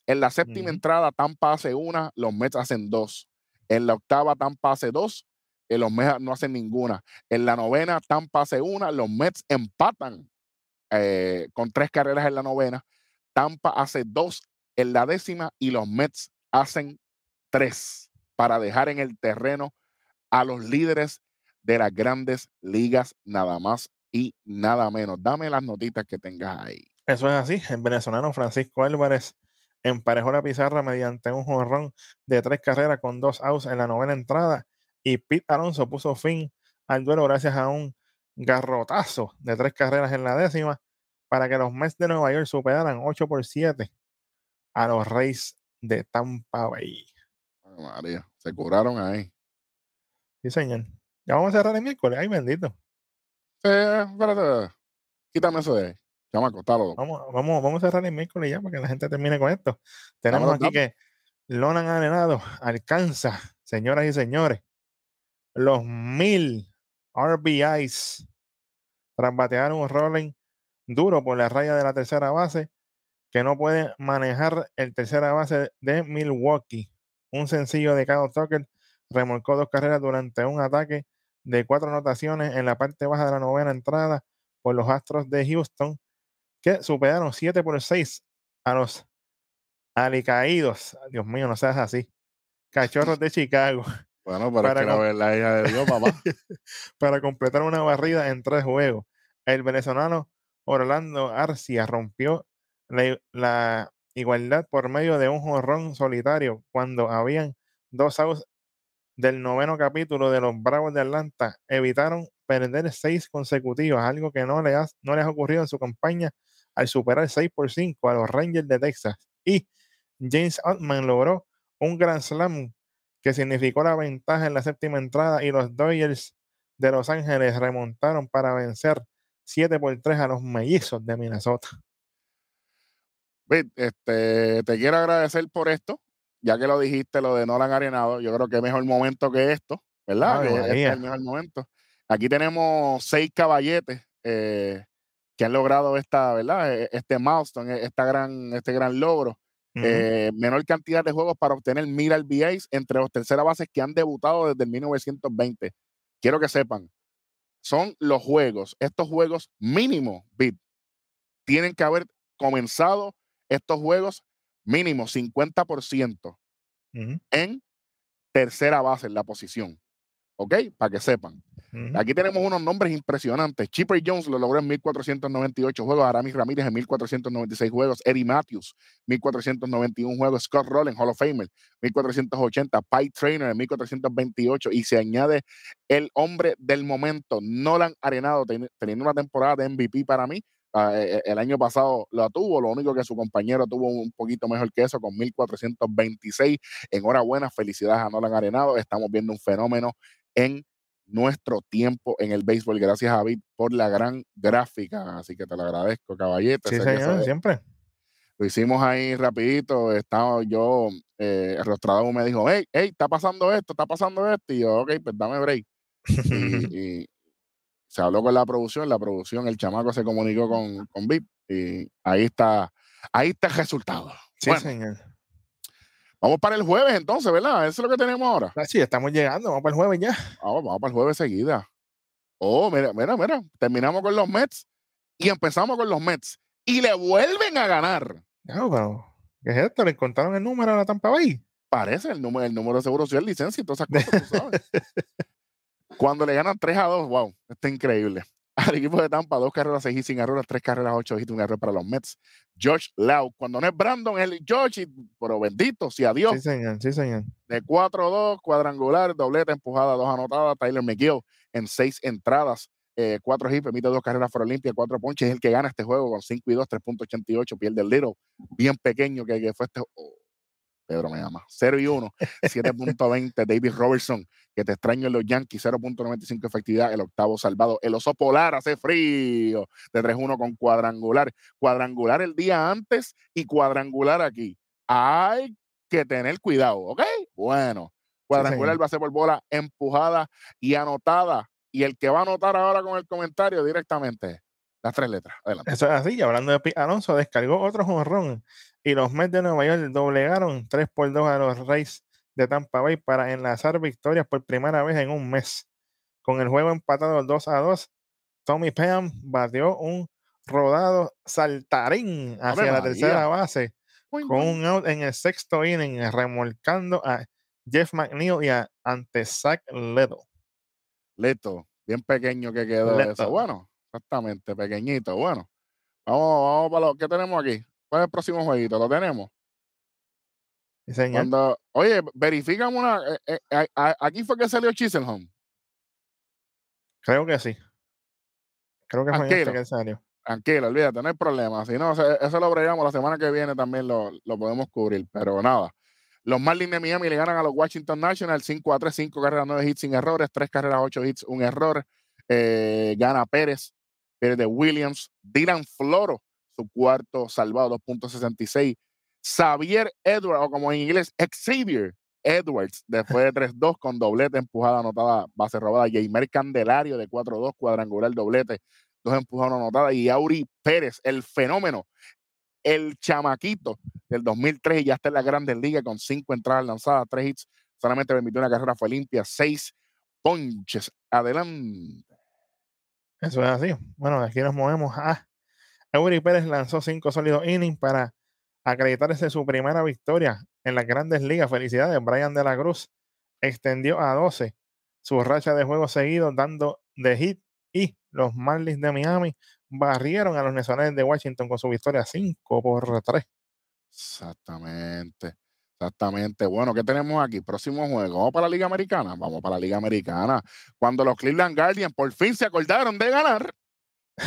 En la séptima entrada, Tampa hace una, los Mets hacen dos. En la octava, Tampa hace dos, y los Mets no hacen ninguna. En la novena, Tampa hace una, los Mets empatan eh, con tres carreras en la novena. Tampa hace dos en la décima y los Mets hacen tres para dejar en el terreno a los líderes de las grandes ligas, nada más y nada menos. Dame las notitas que tengas ahí. Eso es así. El venezolano Francisco Álvarez emparejó la pizarra mediante un jonrón de tres carreras con dos outs en la novena entrada y Pete Alonso puso fin al duelo gracias a un garrotazo de tres carreras en la décima para que los Mets de Nueva York superaran 8 por 7 a los Reyes de Tampa Bay. Ay, María, se curaron ahí. Sí, señor. Ya vamos a cerrar el miércoles. Ay, bendito. Eh, espérate, quítame eso de ahí. Chamaco, está loco. Vamos, vamos, vamos a cerrar el miércoles ya para que la gente termine con esto. Tenemos aquí que Lonan Arenado alcanza, señoras y señores, los mil RBIs tras batear un rolling duro por la raya de la tercera base que no puede manejar el tercera base de Milwaukee. Un sencillo de Kyle Tucker remolcó dos carreras durante un ataque de cuatro anotaciones en la parte baja de la novena entrada por los Astros de Houston, que superaron 7 por 6 a los alicaídos. Dios mío, no seas así. Cachorros de Chicago Bueno, [LAUGHS] pero Para es que la hija de Dios, papá. [LAUGHS] para completar una barrida en tres juegos. El venezolano Orlando Arcia rompió la, igualdad por medio de un jonrón solitario cuando habían dos outs del noveno capítulo de los Bravos de Atlanta. Evitaron perder seis consecutivas, algo que no, le ha- no les ha ocurrido en su campaña al superar 6 por 5 a los Rangers de Texas. Y James Altman logró un Grand Slam que significó la ventaja en la séptima entrada y los Dodgers de Los Ángeles remontaron para vencer 7 por 3 a los mellizos de Minnesota. Vic, este, te quiero agradecer por esto, ya que lo dijiste, lo de Nolan Arenado. Yo creo que mejor momento que esto, ¿verdad? Este es el mejor momento. Aquí tenemos seis caballetes eh, que han logrado esta, ¿verdad? Eh, Este milestone, eh, esta gran, este gran logro. Eh, menor cantidad de juegos para obtener mil RBIs entre los terceras bases que han debutado desde el 1920. Quiero que sepan, son los juegos, estos juegos mínimo, Bit, tienen que haber comenzado estos juegos mínimo 50% Ujú, en tercera base, en la posición. ¿Ok? Para que sepan. Aquí tenemos unos nombres impresionantes. Chipper Jones lo logró en 1498 juegos, Aramis Ramírez en 1496 juegos, Eddie Matthews 1491 juegos, Scott Rowland, Hall of Famer 1480, Pie Trainer en 1428 y se añade el hombre del momento, Nolan Arenado, ten- teniendo una temporada de MVP para mí. Ah, eh, eh, el año pasado lo tuvo, lo único que su compañero tuvo un poquito mejor que eso con 1426. Enhorabuena, felicidades a Nolan Arenado. Estamos viendo un fenómeno en nuestro tiempo en el béisbol. Gracias, David, por la gran gráfica. Así que te lo agradezco, caballete. Sí, que señor, eso- siempre. lo hicimos ahí rapidito. Estaba yo, eh, Rostradamus me dijo, hey, hey, está pasando esto, está pasando esto. Y yo, ok, pues dame break. [LAUGHS] Y, y se habló con la producción, la producción, el chamaco se comunicó con, con VIP y ahí está, ahí está el resultado. Sí, Bueno, señor. Vamos para el jueves entonces, ¿verdad? Eso es lo que tenemos ahora. Ah, Sí, estamos llegando, vamos para el jueves ya. Vamos, vamos para el jueves seguida. Oh, mira, mira, mira. Terminamos con los Mets y empezamos con los Mets. Y le vuelven a ganar. Ya, pero, ¿qué es esto? ¿Le encontraron el número a la Tampa Bay? Parece el número, el número de seguro social, licencia y todas esas cosas, tú sabes. [LAUGHS] Cuando le ganan 3 a 2, wow, está increíble. Al equipo de Tampa, dos carreras, seis hits sin errores, tres carreras, ocho hits, un error para los Mets. George Lau, cuando no es Brandon, el George, pero bendito, si adiós. Sí, señor, sí, señor. De 4-2, cuadrangular, dobleta, empujada, dos anotadas. Tyler McGill en seis entradas, eh, cuatro hits, permite dos carreras for Olimpia, cuatro ponches. Es el que gana este juego con 5 y 2, 3.88. Pierde el Little, bien pequeño que, que fue este. Pedro me llama. 0 y 1, 7.20. David Robertson, que te extraño en los Yankees, 0.95 efectividad. El octavo salvado. El oso polar hace frío de 3-1 con cuadrangular. Cuadrangular el día antes y cuadrangular aquí. Hay que tener cuidado, ¿ok? Bueno, cuadrangular va a ser por bola empujada y anotada. Y el que va a anotar ahora con el comentario directamente, las tres letras. Adelante. Eso es así. Y hablando de Pete Alonso, descargó otro jonrón y los Mets de Nueva York doblegaron 3 por 2 a los Rays de Tampa Bay para enlazar victorias por primera vez en un mes. Con el juego empatado 2 a 2, Tommy Pham batió un rodado saltarín hacia la María. tercera base con un out en el sexto inning, remolcando a Jeff McNeil y a ante Zach Leto. Leto, bien pequeño que quedó eso. Leto. Bueno, exactamente, pequeñito. Bueno, vamos, vamos para lo que tenemos aquí. ¿Cuál es el próximo jueguito? ¿Lo tenemos? Sí, señor. Cuando, oye, verificamos una. eh, eh, aquí fue que salió Chiselhome. Creo que sí. Creo que fue en este Tranquilo. que salió. Tranquilo, olvídate, no hay problema. Si no, eso lo bregamos la semana que viene también lo, lo podemos cubrir. Pero nada. Los Marlins de Miami le ganan a los Washington Nationals 5 a 3, 5 carreras, 9 hits sin errores, 3 carreras, 8 hits, un error. Eh, gana Pérez, De Williams, Dylan Floro, su cuarto salvado, 2.66. Xavier Edwards, o como en inglés, Xavier Edwards, después de [LAUGHS] 3-2 con doblete, empujada, anotada, base robada. Jaimer Candelario de 4-2, cuadrangular, doblete, dos empujadas, anotadas. Y Auri Pérez, el fenómeno, el chamaquito del 2003 y ya está en la Grandes Ligas con cinco entradas lanzadas, tres hits, solamente permitió una carrera, fue limpia, seis ponches. Adelante. Eso es así. Bueno, de aquí nos movemos a Eury Pérez lanzó cinco sólidos innings para acreditarse su primera victoria en las grandes ligas. Felicidades, Brian de la Cruz extendió a 12 su racha de juegos seguidos dando de hit y los Marlins de Miami barrieron a los Nacionales de Washington con su victoria 5 por 3. Exactamente. Exactamente. Bueno, ¿qué tenemos aquí? Próximo juego. ¿Vamos para la Liga Americana? Vamos para la Liga Americana. Cuando los Cleveland Guardians por fin se acordaron de ganar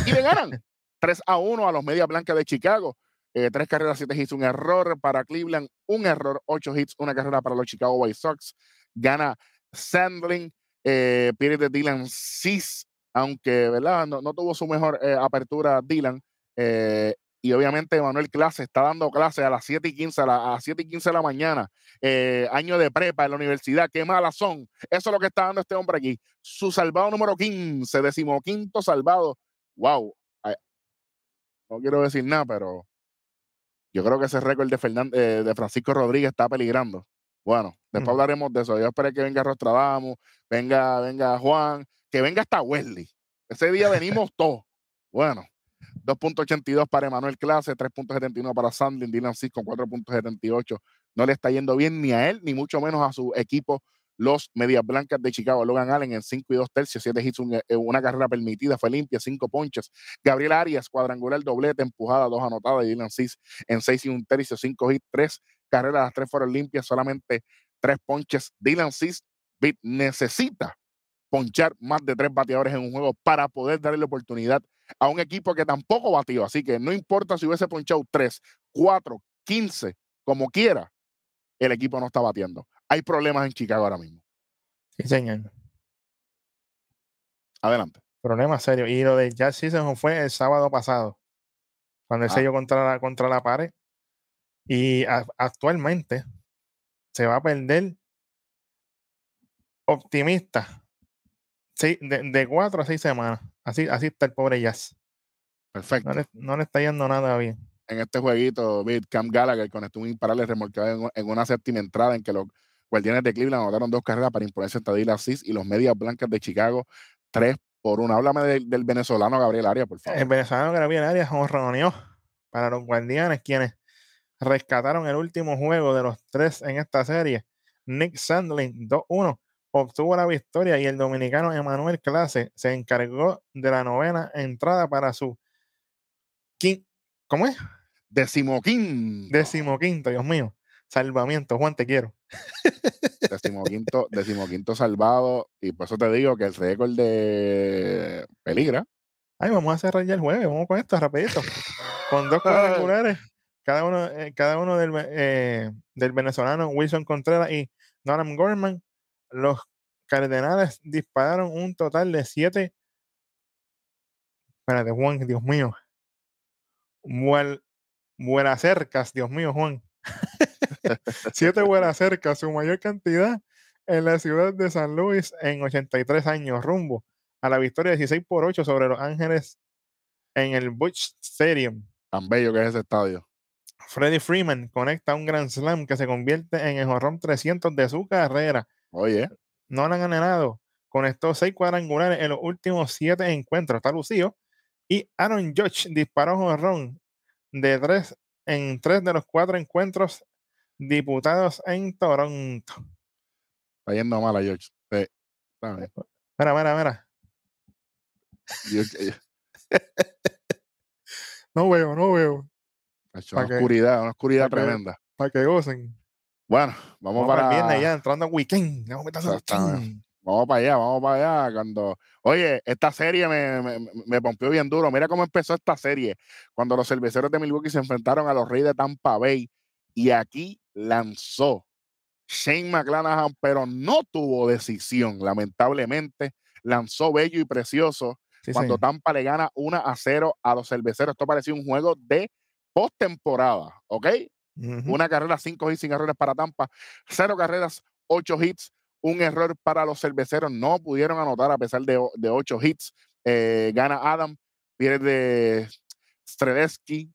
y le ganan [LAUGHS] 3 a 1 a los Medias Blancas de Chicago. Eh, tres carreras, siete hits, un error para Cleveland, un error, ocho hits, una carrera para los Chicago White Sox. Gana Sandling, eh, pierde Dylan Cis, aunque ¿verdad? No, no tuvo su mejor eh, apertura Dylan. eh, y obviamente Manuel Clase está dando clase a las 7 y 15, a, la- a las 7 y 15 de la mañana, eh, año de prepa en la universidad, qué malas son. Eso es lo que está dando este hombre aquí. Su salvado número 15, decimoquinto salvado. Wow. Ay, No quiero decir nada, pero yo creo que ese récord de, Fernan- eh, de Francisco Rodríguez está peligrando. Bueno, después Mm. hablaremos de eso. Yo esperé que venga Rostradamus, venga, venga Juan, que venga hasta Wesley. Ese día venimos [LAUGHS] todos. Bueno, 2.82 para Emanuel Clase, 3.79 para Sandlin, Dylan Cis con 4.78. No le está yendo bien ni a él, ni mucho menos a su equipo, los Medias Blancas de Chicago. Logan Allen en 5 y 2 tercios, 7 hits, un- eh, una carrera permitida, fue limpia, 5 ponches. Gabriel Arias, cuadrangular, doblete, empujada, 2 anotadas. Y Dylan Cis en 6 y un tercio, 5 hits, 3 carreras, las 3 fueron limpias, solamente 3 ponches. Dylan Cis necesita ponchar más de 3 bateadores en un juego para poder darle la oportunidad a un equipo que tampoco batió. Así que no importa si hubiese ponchado 3, 4, 15, como quiera, el equipo no está batiendo. Hay problemas en Chicago ahora mismo. Sí, señor. Adelante. Problema serio. Y lo de Jazz Season fue el sábado pasado, cuando él Ah. se dio contra la, contra la pared. Y a- actualmente se va a perder optimista. Sí, de, de cuatro a seis semanas. Así, así está el pobre Jazz. Perfecto. No le, no le está yendo nada bien. en este jueguito, Bid, Cam Gallagher conectó un imparable remolcado en, en, una séptima entrada en que los Guardianes de Cleveland anotaron dos carreras para imponerse a Tadila Cis y los Medias Blancas de Chicago tres por una. Háblame del, del venezolano Gabriel Arias, por favor. El venezolano Gabriel Arias reunió para los Guardianes, quienes rescataron el último juego de los tres en esta serie. Nick Sandlin 2-1 obtuvo la victoria y el dominicano Emanuel Clase se encargó de la novena entrada para su quin ¿cómo es? Decimoquinto. Decimoquinto, Dios mío. Salvamiento, Juan, te quiero. Decimoquinto, decimoquinto salvado. Y por eso te digo que el récord de peligra. Ay, vamos a cerrar ya el jueves. Vamos con esto rapidito. Con dos cuadrangulares. [LAUGHS] Cada uno, eh, cada uno del, eh, del venezolano Wilson Contreras y Noram Gorman. Los Cardenales dispararon un total de siete. Espérate, Juan, Dios mío. Buenas cercas, Dios mío, Juan. [LAUGHS] siete buenas cercas, su mayor cantidad en la ciudad de San Luis en 83 años, rumbo a la victoria 16 por 8 sobre los Ángeles en el Busch Stadium. Tan bello que es ese estadio. Freddie Freeman conecta un Grand Slam que se convierte en el jorrón 300 de su carrera. Oye. No han ganado. Conectó seis cuadrangulares en los últimos siete encuentros. Está lucido. Y Aaron Judge disparó jorrón de tres en tres de los cuatro encuentros diputados en Toronto. Está yendo mal a George. Sí. Mira, mira, mira. [LAUGHS] no veo, no veo. Una oscuridad, una oscuridad tremenda. Para que gocen. Bueno, vamos, para. el viernes ya, entrando en weekend. Vamos, vamos para allá, vamos para allá. Cuando, oye, esta serie me, me, me, pompió bien duro. Mira cómo empezó esta serie. Cuando los cerveceros de Milwaukee se enfrentaron a los Reyes de Tampa Bay. Y aquí lanzó Shane McClanahan, pero no tuvo decisión, lamentablemente. Lanzó bello y precioso. Sí, cuando sí. Tampa le gana 1 a 0 a los cerveceros. Esto parecía un juego de postemporada, ¿ok? Uh -huh. Una carrera, cinco hits sin errores para Tampa, cero carreras, ocho hits, un error para los cerveceros. No pudieron anotar a pesar de, de ocho hits. Eh, gana Adam, pierde Stredesky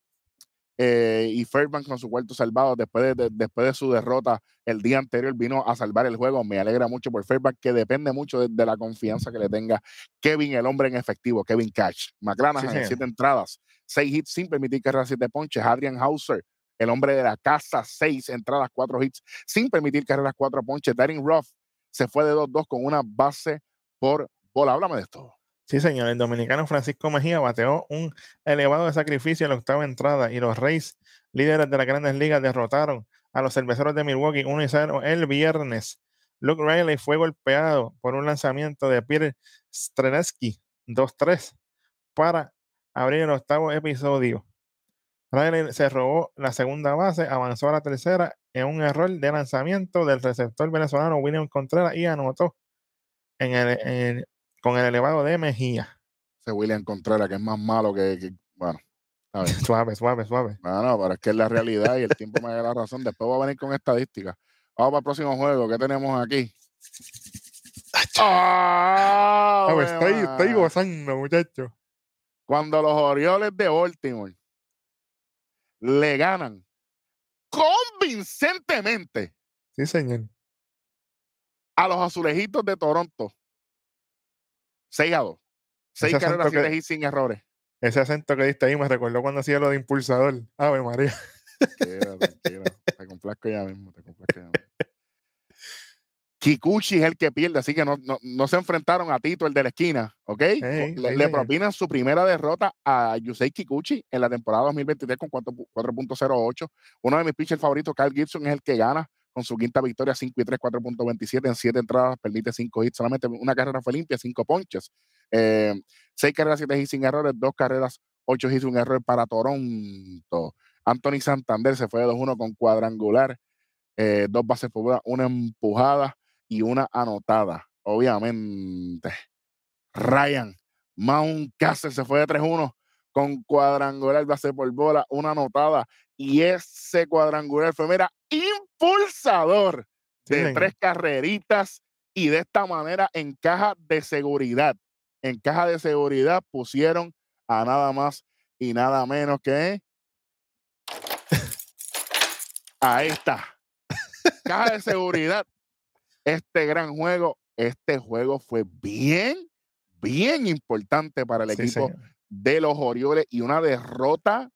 eh, y Fairbanks con su cuarto salvado después de, de, después de su derrota el día anterior vino a salvar el juego. Me alegra mucho por Fairbanks, que depende mucho de, de la confianza que le tenga Kevin, el hombre en efectivo, Kevin Cash. Sí, sí. siete entradas, seis hits sin permitir carreras, siete ponches. Adrian Hauser, el hombre de la casa, seis entradas, cuatro hits, sin permitir carreras, cuatro ponches. Darren Ruff se fue de 2-2 con una base por bola. Háblame de esto. Sí, señor. El dominicano Francisco Mejía bateó un elevado de sacrificio en la octava entrada y los Reyes, líderes de las grandes ligas, derrotaron a los cerveceros de Milwaukee 1 0 el viernes. Luke Riley fue golpeado por un lanzamiento de Peter Strenesky 2-3 para abrir el octavo episodio. Riley se robó la segunda base, avanzó a la tercera en un error de lanzamiento del receptor venezolano William Contreras y anotó en el, en el, con el elevado de Mejía. Ese William Contreras, que es más malo que. que bueno. [LAUGHS] suave, suave, suave. No, no, pero es que es la realidad y el tiempo me da la razón. Después voy a venir con estadísticas. Vamos para el próximo juego. ¿Qué tenemos aquí? ¡Oh, estoy, estoy gozando, muchachos. Cuando los Orioles de Baltimore le ganan convincentemente. Sí, señor. A los azulejitos de Toronto. 6 a 2. 6 carreras que, y sin errores. Ese acento que diste ahí me recordó cuando hacía lo de impulsador. Ave María. Tranquilo, tranquilo. Te complazco ya mismo, te complazco ya mismo. Kikuchi es el que pierde, así que no, no, no, se enfrentaron a Tito, el de la esquina, ¿ok? Hey, le, hey, le, propinan su primera derrota a Yusei Kikuchi en la temporada 2023 con 4.08. Uno de mis pitchers favoritos, Kyle Gibson, es el que gana con su quinta victoria, 5 y 3, 4.27 en 7 entradas, permite 5 hits, solamente una carrera fue limpia, 5 ponches. Eh, 6 carreras, 7 hits sin errores, 2 carreras, 8 hits, un error para Toronto. Anthony Santander se fue de 2-1 con cuadrangular, eh, dos bases por una empujada y una anotada. Obviamente, Ryan Mountcastle se fue de 3-1 con cuadrangular, base por bola, una anotada. Y ese cuadrangular fue, mira, impulsador de sí, tres carreritas y de esta manera en caja de seguridad. En caja de seguridad pusieron a nada más y nada menos que [LAUGHS] Ahí está. Caja de seguridad. Este gran juego, este juego fue bien, bien importante para el Sí, equipo señor. de los Orioles y una derrota,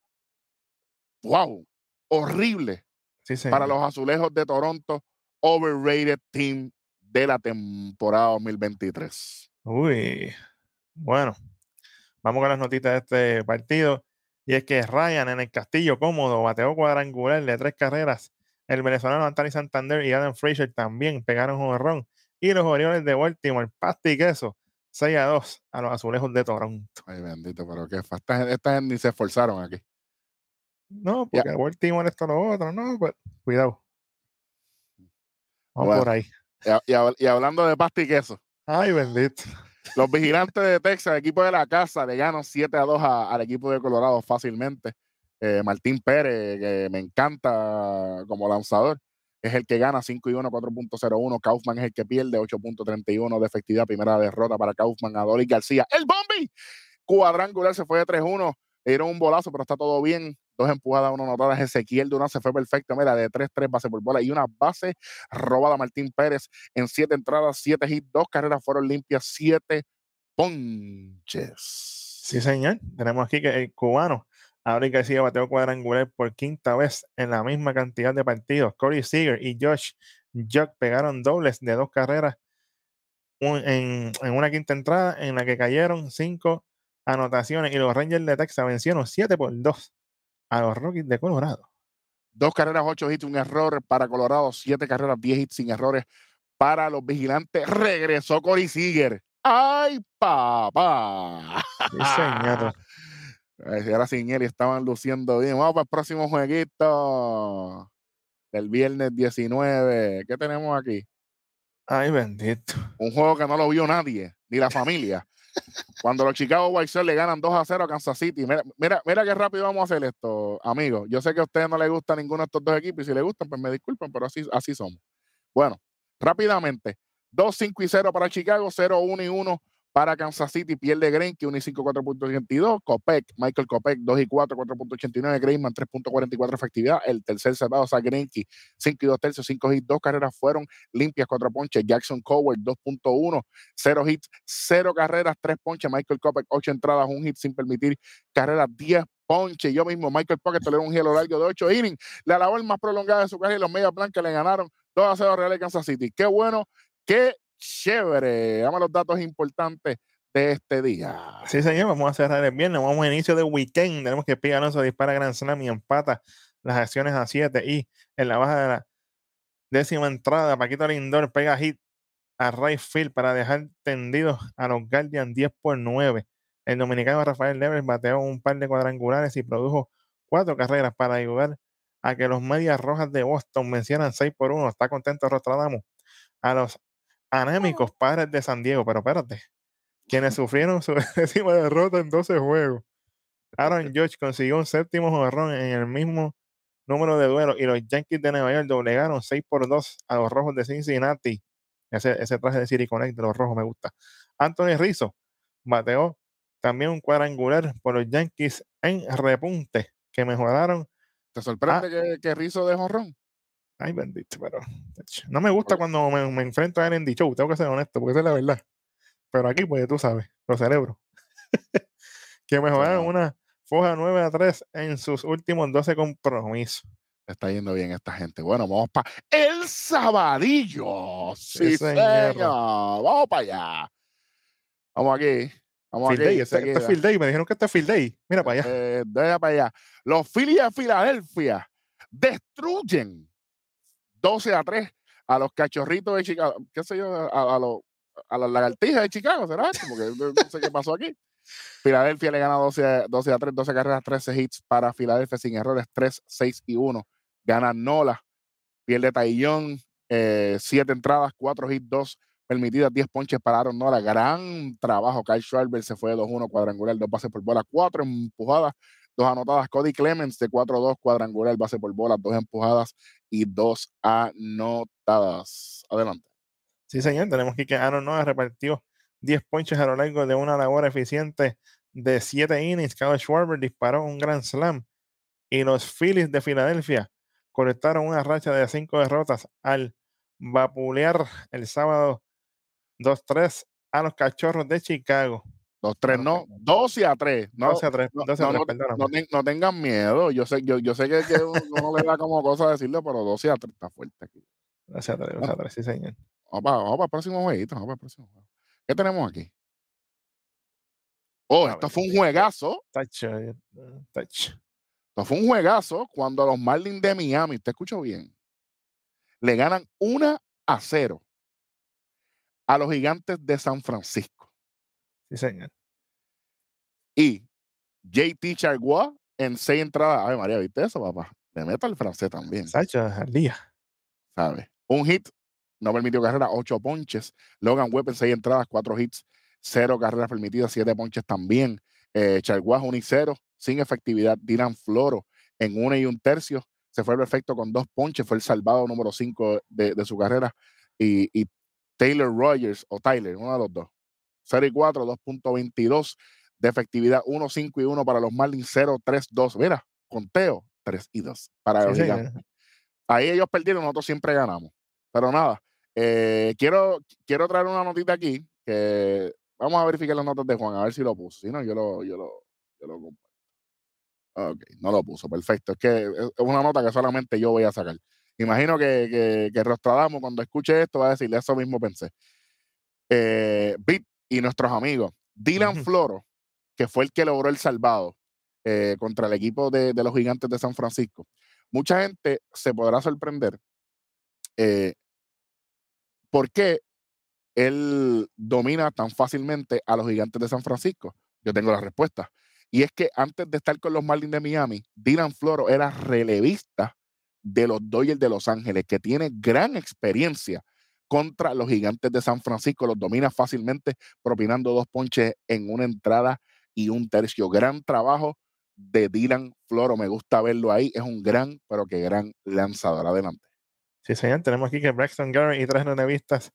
wow, horrible Sí, para los azulejos de Toronto, overrated team de la temporada 2023. Uy, bueno, vamos con las notitas de este partido. Y es que Ryan en el Castillo cómodo bateó cuadrangular de tres carreras. El venezolano Anthony Santander y Adam Frazier también pegaron un honrón. Y los Orioles de Baltimore, pasta y queso, 6 a 2 a los azulejos de Toronto. Ay, bendito, pero qué fa- esta, gente- esta gente ni se esforzaron aquí. No, porque Baltimore esto lo otro, no, pues cuidado. Vamos Bueno. por ahí. Y, hablando de pasta y queso, Ay, bendito. los vigilantes de Texas, el equipo de la casa, le ganan 7 a 2 a- al equipo de Colorado fácilmente. Eh, Martín Pérez, que me encanta como lanzador, es el que gana 5 y 1, 4.01. Kaufman es el que pierde 8.31 de efectividad. Primera derrota para Kaufman a Dolly García. ¡El Bombi! Cuadrangular se fue de 3-1. Le dieron un bolazo, pero está todo bien. Dos empujadas, una anotada. Ezequiel Durán se fue perfecto. Mira, de 3-3 base por bola y una base robada Martín Pérez en siete entradas, siete hits, dos carreras fueron limpias, siete ponches. Sí, señor. Tenemos aquí que el cubano Abril García bateó cuadrangular por quinta vez en la misma cantidad de partidos. Corey Seager y Josh Juck pegaron dobles de dos carreras en, en una quinta entrada en la que cayeron cinco anotaciones y los Rangers de Texas vencieron 7 por 2 a los Rockies de Colorado. Dos carreras, ocho hits, un error para Colorado, siete carreras, diez hits sin errores para los vigilantes. Regresó Corey Seager. ¡Ay, papá! Sí, señor. [LAUGHS] Ahora sin él y estaban luciendo bien. Vamos para el próximo jueguito del viernes 19. ¿Qué tenemos aquí? Ay, bendito. Un juego que no lo vio nadie, ni la familia. Cuando los Chicago White Sox le ganan 2 a 0 a Kansas City. Mira, mira, mira qué rápido vamos a hacer esto, amigos. Yo sé que a ustedes no les gusta ninguno de estos dos equipos y si les gustan, pues me disculpen, pero así, así somos. Bueno, rápidamente. 2, 5 y 0 para Chicago, 0, 1 y 1 para Kansas City. Pierde Greinke, 1 y 5, 4.82. Copec, Michael Copec, 2 y 4, 4.89. Greyman, 3.44 efectividad. El tercer cerrado, Zach Greinke, 5 y 2 tercios, 5 hits, 2 carreras fueron limpias, 4 ponches. Jackson Coward, 2.1, 0 hits, 0 carreras, 3 ponches. Michael Copec, 8 entradas, 1 hit sin permitir carreras, 10 ponches. Yo mismo, Michael Pocket, toleró un hielo largo de 8 innings. La labor más prolongada de su carrera y los Medias Blancas le ganaron 2 a 0 Real de Kansas City. Qué bueno, qué chévere. Dame los datos importantes de este día. Sí, señor, vamos a cerrar el viernes. Vamos a inicio de weekend. Tenemos que Pete Alonso dispara Grand Slam y empata las acciones a 7. Y en la baja de la décima entrada, Paquito Lindor pega hit a right field para dejar tendidos a los Guardians 10 por 9. El dominicano Rafael Leves bateó un par de cuadrangulares y produjo cuatro carreras para ayudar a que los Medias Rojas de Boston vencieran 6 por 1. Está contento Rostradamus. A los anémicos padres de San Diego, pero espérate, quienes [LAUGHS] sufrieron su [LAUGHS] décima derrota en 12 juegos. Aaron Judge consiguió un séptimo jonrón en el mismo número de duelos y los Yankees de Nueva York doblegaron 6 por 2 a los Rojos de Cincinnati. Ese, ese traje de City Connect de los Rojos me gusta. Anthony Rizzo bateó también un cuadrangular por los Yankees en repunte que mejoraron. ¿Te sorprende que, que Rizzo de jonrón? Ay, bendito, pero no me gusta Oye. cuando me, me enfrento a él en D-Show, tengo que ser honesto, porque esa es la verdad. Pero aquí, pues tú sabes, los cerebros. [LAUGHS] que mejoraron no. una foja 9 a 3 en sus últimos 12 compromisos. Está yendo bien esta gente. Bueno, vamos para El Sabadillo. Sí, Sí, señor. señor. Vamos para allá. Vamos aquí. Vamos Field aquí. day, este, este. Field Day, me dijeron que este es Field Day. Mira para allá. Eh, para allá. Los Phillies de Filadelfia destruyen 12 a 3 a los cachorritos de Chicago. ¿Qué sé yo? A, a los a las lagartijas de Chicago, ¿será? esto? Porque no sé qué pasó aquí. Filadelfia le gana 12 a, 12 a 3, 12 carreras, 13 hits para Filadelfia sin errores, 3, 6 y 1. Gana Nola, pierde Taillón, 7 entradas, 4 hits, 2 permitidas, 10 ponches para Aaron Nola. Gran trabajo. Kyle Schwarber se fue de 2-1 cuadrangular, 2 bases por bola, 4 empujadas, 2 anotadas. Cody Clemens de 4-2 cuadrangular, base por bola, 2 empujadas y 2 anotadas. Adelante. Sí, señor, tenemos que Aaron Noah repartió 10 ponches a lo largo de una labor eficiente de 7 innings. Kyle Schwarber disparó un gran slam. Y los Phillies de Filadelfia conectaron una racha de cinco derrotas al vapulear el sábado 2-3 a los cachorros de Chicago. 2-3, no, 12 a 3. No, 12 a 3, no, 12 a no, 3, no, perdóname. no ten- no tengan miedo. Yo sé, yo, yo sé que, que uno le da como cosa decirlo, pero 12 a 3 está fuerte aquí. 12 a 3, 12 a 3, sí, señor. Vamos para, vamos para el próximo jueguito. Vamos para el próximo juego. ¿Qué tenemos aquí? Oh, A esto fue un juegazo. Touch, eh, touch. Esto fue un juegazo cuando los Marlins de Miami, usted escuchó bien, le ganan 1 a 0 a los gigantes de San Francisco. Sí, señor. Y JT Chargois en seis entradas. Ay, María, ¿viste eso, papá? Le meto al francés también, Sacho, al día. ¿sabes? Un hit, no permitió carrera, ocho ponches. Logan Webb en seis entradas, cuatro hits, cero carreras permitidas, siete ponches también. Eh, Chargois 1 y 0, sin efectividad. Dylan Floro en una y un tercio. Se fue perfecto con dos ponches, fue el salvado número 5 de, de su carrera. Y, y Taylor Rogers, o Tyler, uno de los dos. 0 y 4, 2.22 de efectividad, 1, 5 y 1 para los Marlins, 0, 3, 2. Mira, conteo, 3 y 2 para Sí, los gigantes. Ahí ellos perdieron, nosotros siempre ganamos. Pero nada, eh, quiero, quiero traer una notita aquí que vamos a verificar las notas de Juan, a ver si lo puso. Si no, yo lo, yo lo, yo lo comparto. Ok, no lo puso, perfecto. Es que es es una nota que solamente yo voy a sacar. Imagino que, que, que Rostradamo, cuando escuche esto, va a decirle eso mismo pensé. Eh, Bit y nuestros amigos. Dylan. Floro, que fue el que logró el salvado eh, contra el equipo de, de los gigantes de San Francisco. Mucha gente se podrá sorprender eh, por qué él domina tan fácilmente a los gigantes de San Francisco. Yo tengo la respuesta. Y es que antes de estar con los Marlins de Miami, Dylan Floro era relevista de los Dodgers de Los Ángeles, que tiene gran experiencia contra los gigantes de San Francisco. Los domina fácilmente, propinando dos ponches en una entrada y un tercio. Gran trabajo de Dylan Floro. Me gusta verlo ahí. Es un gran, pero que gran lanzador. Adelante. Sí, señor. Tenemos aquí que Braxton Garrett y tres relevistas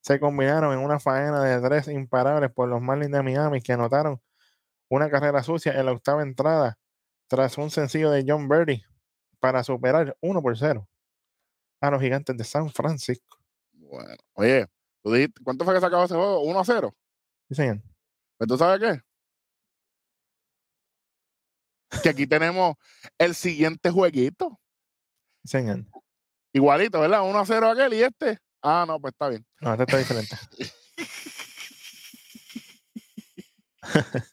se combinaron en una faena de tres imparables por los Marlins de Miami que anotaron una carrera sucia en la octava entrada tras un sencillo de John Birdie para superar 1 por 0 a los gigantes de San Francisco. Bueno, oye, ¿tú dijiste, ¿cuánto fue que se acabó ese juego? 1 a 0. Sí, señor. Pues tú sabes qué? Que aquí tenemos el siguiente jueguito. Señor. Igualito, ¿verdad? 1 a 0 aquel y este. Ah, no, pues está bien. No, este está diferente. [LAUGHS]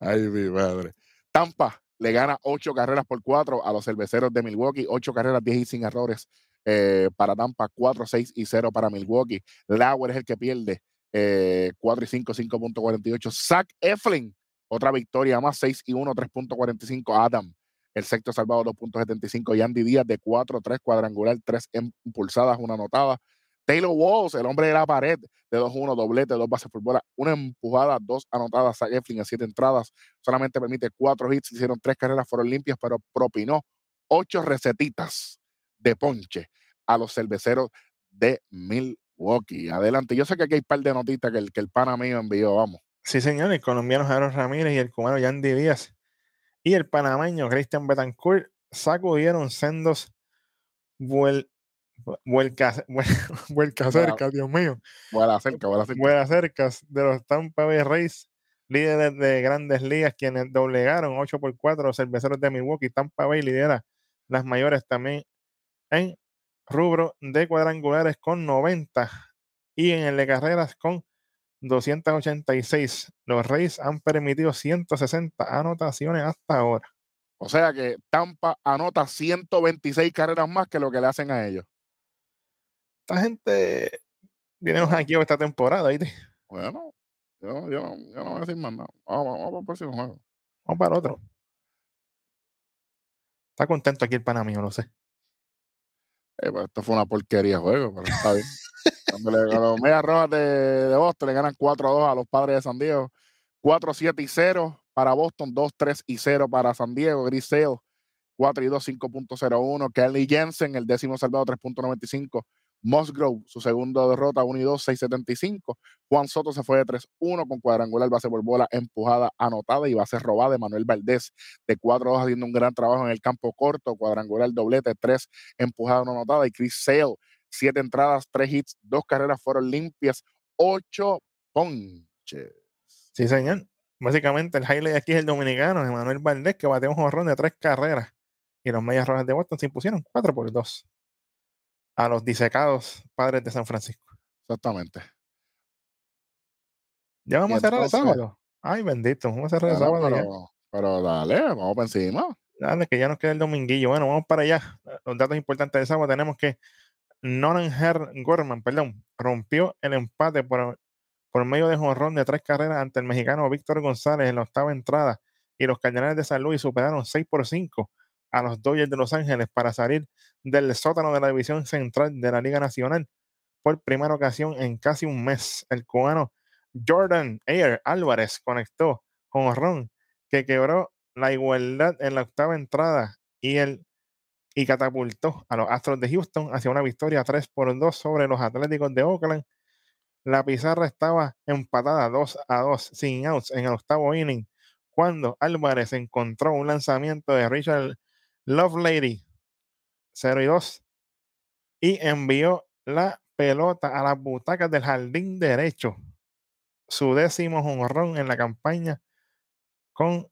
Ay, mi madre. Tampa le gana 8 carreras por 4 a los cerveceros de Milwaukee. 8 carreras, 10 y sin errores eh, para Tampa. 4, 6 y 0 para Milwaukee. Lauer es el que pierde. eh, 4 y 5, 5.48. Zach Eflin, otra victoria más. 6 y 1, 3.45. Adam, el sexto salvado, 2.75. Yandy Díaz de 4, 3 cuadrangular, 3 impulsadas, una anotada. Taylor Walls, el hombre de la pared, de 2-1, doblete, dos bases por bola, una empujada, dos anotadas. Zach Eflin en siete entradas, solamente permite cuatro hits, hicieron tres carreras, fueron limpias, pero propinó ocho recetitas de ponche a los cerveceros de Milwaukee. Adelante, yo sé que aquí hay un par de notitas que el, que el pana mío envió, vamos. Sí, señor. El colombiano Jairo Ramírez y el cubano Yandy Díaz y el panameño Christian Betancourt sacudieron sendos vuel, vuelcas, [LAUGHS] vuel- vuelcacercas, Dios mío. Buena cerca, buena cerca. Buenas cercas de los Tampa Bay Rays, líderes de grandes ligas, quienes doblegaron 8 por 4 a los cerveceros de Milwaukee. Tampa Bay lidera las mayores también en rubro de cuadrangulares con 90 y en el de carreras con 286. Los Rays han permitido 160 anotaciones hasta ahora. O sea que Tampa anota 126 carreras más que lo que le hacen a ellos. Esta gente viene un hackeo esta temporada, ¿viste? Bueno, yo, yo, no- yo no voy a decir más nada. Vamos, vamos, vamos al próximo juego. Vamos para otro. Está contento aquí el pana mío, lo sé. Eh, pues esto fue una porquería de juego, pero está bien. Cuando le- a los Medias Rojas de, de Boston le ganan 4 a 2 a los padres de San Diego. 4 7 y 0 para Boston, 2 3 y 0 para San Diego. Gris Sale, 4 y 2, 5.01. Kelly Jensen, el décimo salvado, 3.95. Musgrove, su segundo derrota, 1 y 2, 675. Juan Soto se fue de 3-1 con cuadrangular, base por bola, empujada, anotada y base robada. de Manuel Valdés de 4-2 haciendo un gran trabajo en el campo corto, cuadrangular, doblete, 3 empujada, no anotada. Y Chris Sale, 7 entradas, 3 hits, 2 carreras fueron limpias, 8 ponches. Sí, señor. Básicamente el highlight aquí es el dominicano, Manuel Valdés, que bateó un jorrón de 3 carreras. Y los Medias Rojas de Boston se impusieron 4 por 2 a los disecados padres de San Francisco. Exactamente. Ya vamos a cerrar el sábado. Ay, bendito, vamos a cerrar el sábado. Pero, pero, dale, vamos para encima. Dale, que ya nos queda el dominguillo. Bueno, vamos para allá. Los datos importantes del sábado tenemos que Nolan Gorman, perdón, rompió el empate por, por medio de jonrón de tres carreras ante el mexicano Víctor González en la octava entrada y los Cardenales de San Luis superaron 6 por 5 a los Dodgers de Los Ángeles para salir del sótano de la división central de la Liga Nacional por primera ocasión en casi un mes. El cubano Jordan Ayer Álvarez conectó con Ron que quebró la igualdad en la octava entrada y, el, y catapultó a los Astros de Houston hacia una victoria 3 por 2 sobre los Atléticos de Oakland. La pizarra estaba empatada 2 a 2 sin outs en el octavo inning cuando Álvarez encontró un lanzamiento de Richard Love Lady 0 y 2 y envió la pelota a las butacas del jardín derecho. Su décimo jonrón en la campaña con,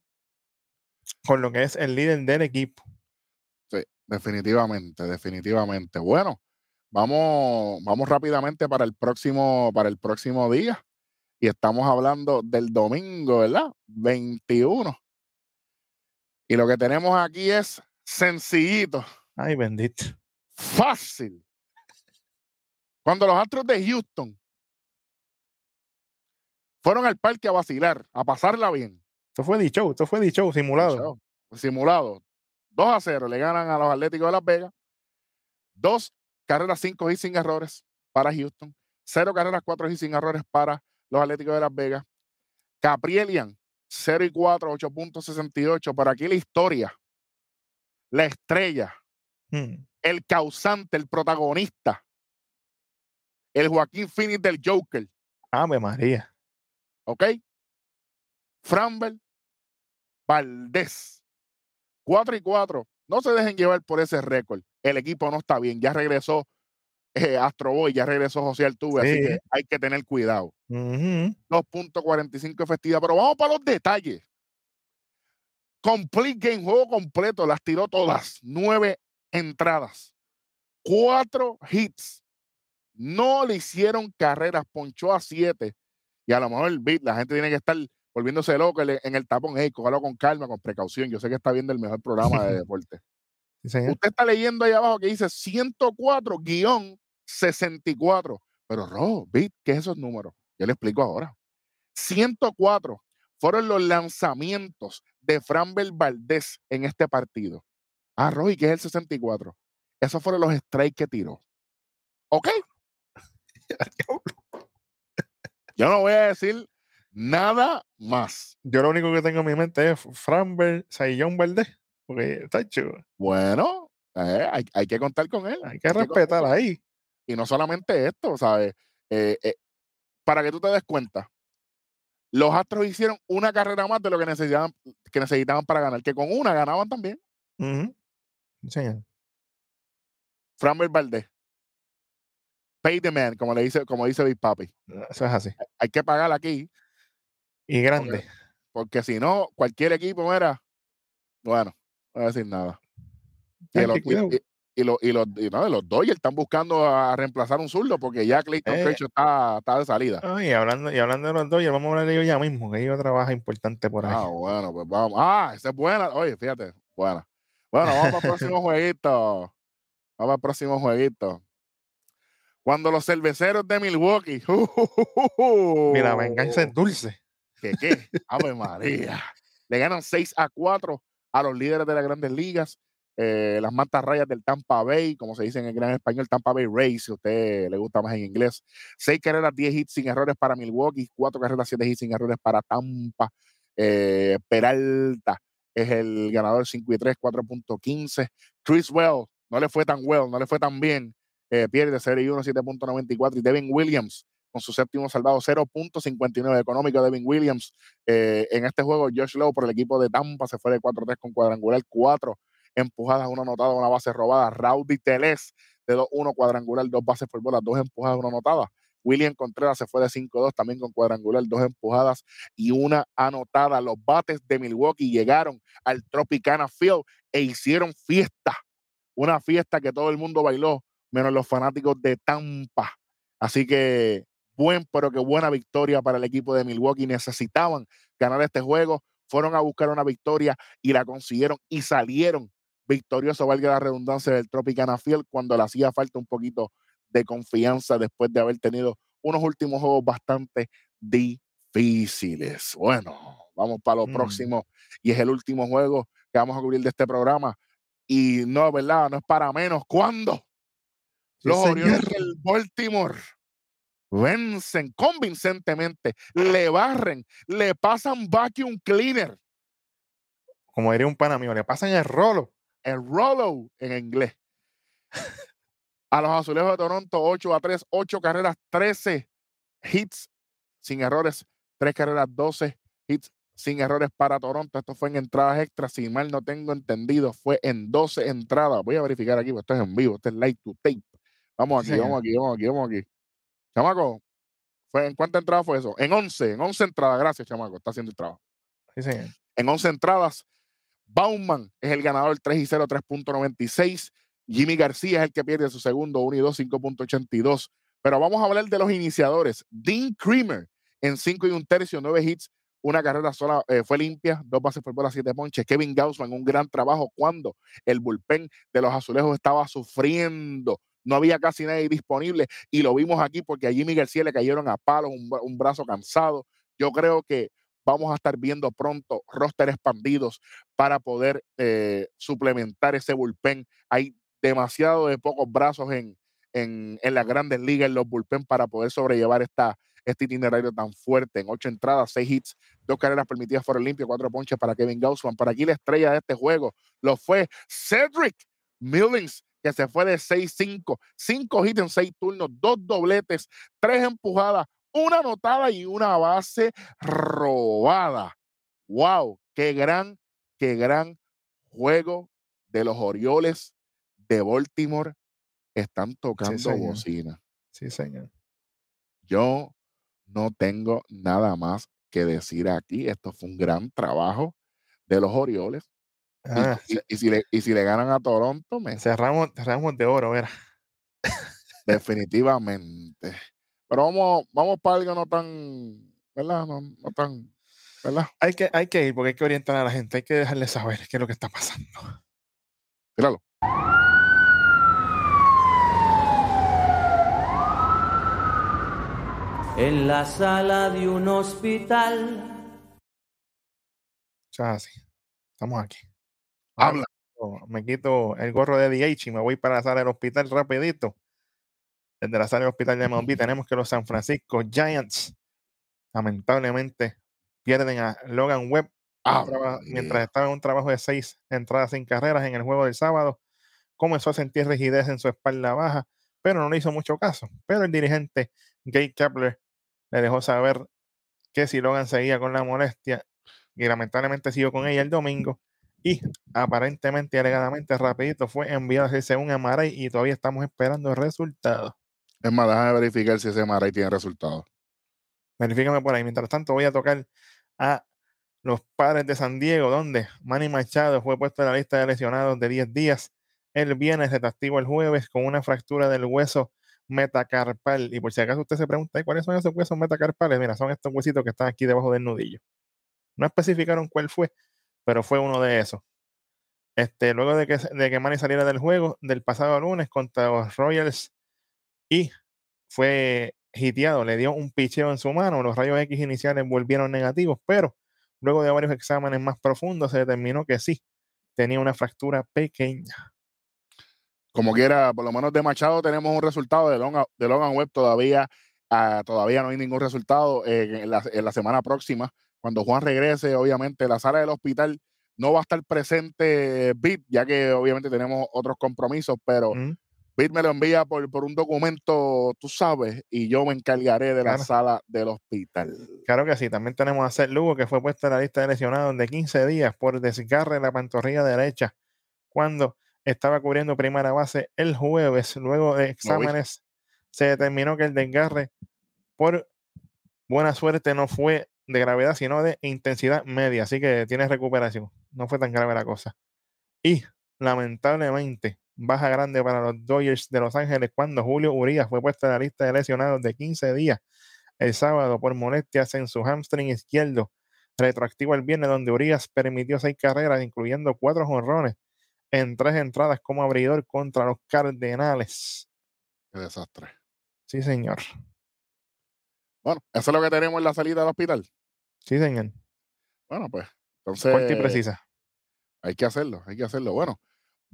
con lo que es el líder del equipo. Sí, definitivamente, definitivamente. Bueno, vamos, vamos rápidamente para el próximo, para el próximo día. Y estamos hablando del domingo, ¿verdad? 21. Y lo que tenemos aquí es sencillito. Ay, bendito. Fácil. Cuando los Astros de Houston fueron al parque a vacilar, a pasarla bien. Esto fue dicho, esto fue dicho, simulado. Simulado. 2 a 0 le ganan a los Atléticos de Las Vegas. Dos carreras, cinco y sin errores para Houston. Cero carreras, cuatro y sin errores para los Atléticos de Las Vegas. Caprielian, 0 y 4, 8.68. Para aquí la historia la estrella, hmm. el causante, el protagonista, el Joaquín Phoenix del Joker. Ave María. ¿Ok? Framber Valdés. 4 y 4. No se dejen llevar por ese récord. El equipo no está bien. Ya regresó eh, Astro Boy, ya regresó José Altuve, así que hay que tener cuidado. 2.45 efectividad. Pero vamos para los detalles. Complete game, juego completo, las tiró todas. Nueve entradas. Cuatro hits. No le hicieron carreras, ponchó a siete. Y a lo mejor el beat, la gente tiene que estar volviéndose loco en el tapón. Hey, cógalo con calma, con precaución. Yo sé que está viendo el mejor programa de [LAUGHS] deporte. Usted está leyendo ahí abajo que dice 104-64. Pero, Ro, Beat, ¿qué es esos números? Yo le explico ahora. 104 fueron los lanzamientos de Framber Valdés en este partido. Ah, Roy, que es el 64. Esos fueron los strikes que tiró. ¿Ok? [LAUGHS] Yo no voy a decir nada más. Yo lo único que tengo en mi mente es Framber Sayón Valdés. Porque está chulo. Bueno, eh, hay, que contar con él. Hay que respetar ahí. Y no solamente esto, ¿sabes? Eh, eh, para que tú te des cuenta, los Astros hicieron una carrera más de lo que necesitaban, que necesitaban para ganar, que con una ganaban también. Sí. Framber Valdez. Pay the man, como le dice, como dice Big Papi. Eso es así. Hay que pagar aquí. Y grande. Porque, si no, cualquier equipo era. Bueno, no voy a decir nada y, y, los, y no, los Dodgers están buscando a reemplazar un zurdo porque ya Clayton eh, está, está, de salida. y, hablando, y hablando de los Dodgers, vamos a hablar de ellos ya mismo, que ellos trabaja importante por ahí. Ah, bueno, pues vamos. Ah, esa es buena. Oye, fíjate, buena. Bueno, vamos para el próximo [LAUGHS] jueguito. Vamos al próximo jueguito. Cuando los cerveceros de Milwaukee. [LAUGHS] Mira, venganza es dulce. ¿Qué qué? Ave María. [LAUGHS] Le ganan 6 a 4 a los líderes de las grandes ligas. Eh, las mantas rayas del Tampa Bay, como se dice en el gran español, Tampa Bay Rays, si a usted le gusta más en inglés. Seis carreras, 10 hits sin errores para Milwaukee, cuatro carreras, siete hits sin errores para Tampa. Eh, Peralta es el ganador 5 y 3, 4.15. Chris Well, no le fue tan well, no le fue tan bien. eh, pierde 0 y 1, 7.94. Y Devin Williams con su séptimo salvado, 0.59 económico. Devin Williams eh, en este juego, Josh Lowe por el equipo de Tampa se fue de 4-3 con cuadrangular, 4 empujadas, una anotada, una base robada. Rowdy Teles de 2-1 cuadrangular, dos bases por bola, dos empujadas, una anotada. William Contreras se fue de 5-2 también con cuadrangular, dos empujadas y una anotada. Los bates de Milwaukee llegaron al Tropicana Field e hicieron fiesta. Una fiesta que todo el mundo bailó, menos los fanáticos de Tampa. Así que buen, pero que buena victoria para el equipo de Milwaukee. Necesitaban ganar este juego. Fueron a buscar una victoria y la consiguieron y salieron victoriosos, valga la redundancia, del Tropicana Field cuando le hacía falta un poquito de confianza después de haber tenido unos últimos juegos bastante difíciles. Bueno, vamos para lo Mm. próximo y es el último juego que vamos a cubrir de este programa. Y no, ¿verdad? No es para menos. ¿Cuándo? Sí, Los Orioles del Baltimore vencen convincentemente, le barren, le pasan vacuum cleaner, Como diría un pana mío, le pasan el rolo. El rollo en inglés. A los azulejos de Toronto, 8 a 3, 8 carreras, 13 hits sin errores, 3 carreras, 12 hits sin errores para Toronto. Esto fue en entradas extras, si mal no tengo entendido, fue en 12 entradas. Voy a verificar aquí, porque esto es en vivo, esto es light to tape. Vamos aquí, vamos aquí, vamos aquí, vamos aquí. Chamaco, ¿fue, ¿en cuántas entradas fue eso? En 11, en 11 entradas. Gracias, chamaco, está haciendo el trabajo. Sí, señor. En 11 entradas, Bauman es el ganador 3 y 0, 3.96. Jimmy García es el que pierde su segundo 1 y 2, 5.82. Pero vamos a hablar de los iniciadores. Dean Creamer en 5 y un tercio, 9 hits, una carrera sola, eh, fue limpia, dos bases por bola, 7 ponches. Kevin Gaussman, un gran trabajo cuando el bullpen de los azulejos estaba sufriendo. No había casi nadie disponible y lo vimos aquí porque a Jimmy García le cayeron a palos, un brazo cansado. Yo creo que vamos a estar viendo pronto roster expandidos para poder eh, suplementar ese bullpen. Hay demasiado de pocos brazos en, en, en las grandes ligas, en los bullpen, para poder sobrellevar esta, este itinerario tan fuerte. En ocho entradas, seis hits, dos carreras permitidas fueron limpios, cuatro ponches para Kevin Gaussman. Para aquí la estrella de este juego lo fue Cedric Millings, que se fue de 6-5, cinco hits en seis turnos, dos dobletes, tres empujadas, una anotada y una base robada. ¡Wow! ¡Qué gran, qué gran juego de los Orioles de Baltimore! Están tocando bocina. Sí, señor. Yo no tengo nada más que decir aquí. Esto fue un gran trabajo de los Orioles. Y- Ah, y, y si, le, y si le ganan a Toronto, me, cerramos, cerramos de oro, era. definitivamente. Pero vamos, vamos para algo no tan, ¿verdad? No, no tan, ¿verdad? Hay que, hay que ir porque hay que orientar a la gente, hay que dejarle saber qué es lo que está pasando. Míralo. en la sala de un hospital. Así. Estamos aquí. Habla. Me quito el gorro de DH y me voy para la sala del hospital rapidito. Desde la sala del hospital de MLB tenemos que los San Francisco Giants lamentablemente pierden a Logan Webb María. mientras estaba en un trabajo de seis entradas sin carreras en el juego del sábado. Comenzó a sentir rigidez en su espalda baja, pero no le hizo mucho caso. Pero el dirigente Gay Kepler le dejó saber que si Logan seguía con la molestia, y lamentablemente siguió con ella el domingo, y aparentemente y alegadamente rapidito fue enviado a hacerse un MRI y todavía estamos esperando el resultado. Es más, déjame verificar si ese Maray tiene resultados. Verifícame por ahí. Mientras tanto, voy a tocar a los padres de San Diego, donde Manny Machado fue puesto en la lista de lesionados de 10 días. El viernes se activo el jueves con una fractura del hueso metacarpal. Y por si acaso usted se pregunta, "¿Y ¿cuáles son esos huesos metacarpales? Mira, son estos huesitos que están aquí debajo del nudillo. No especificaron cuál fue, pero fue uno de esos. Este, luego de que, de que Manny saliera del juego del pasado lunes contra los Royals y fue hiteado, le dio un picheo en su mano, los rayos X iniciales volvieron negativos, pero luego de varios exámenes más profundos se determinó que sí, tenía una fractura pequeña. Como quiera, por lo menos de Machado tenemos un resultado de Logan, de Logan Webb todavía. ah, todavía no hay ningún resultado eh, en, la, en la semana próxima. Cuando Juan regrese, obviamente, la sala del hospital no va a estar presente Bit, ya que obviamente tenemos otros compromisos, pero Mm, Bit me lo envía por, por un documento, tú sabes, y yo me encargaré de la sala del hospital. Claro que sí. También tenemos a Seth Lugo, que fue puesto en la lista de lesionados de 15 días por desgarre en la pantorrilla derecha cuando estaba cubriendo primera base el jueves. Luego de exámenes se determinó que el desgarre por buena suerte no fue de gravedad, sino de intensidad media. Así que tiene recuperación. No fue tan grave la cosa. Y lamentablemente, baja grande para los Dodgers de Los Ángeles cuando Julio Urias fue puesto en la lista de lesionados de 15 días el sábado por molestias en su hamstring izquierdo, retroactivo el viernes, donde Urias permitió seis carreras, incluyendo cuatro jonrones en tres entradas como abridor contra los Cardenales. Qué desastre. Sí, señor. Bueno, eso es lo que tenemos en la salida del hospital. Sí, señor. Bueno, pues, Corta y entonces precisa. hay que hacerlo, hay que hacerlo. Bueno,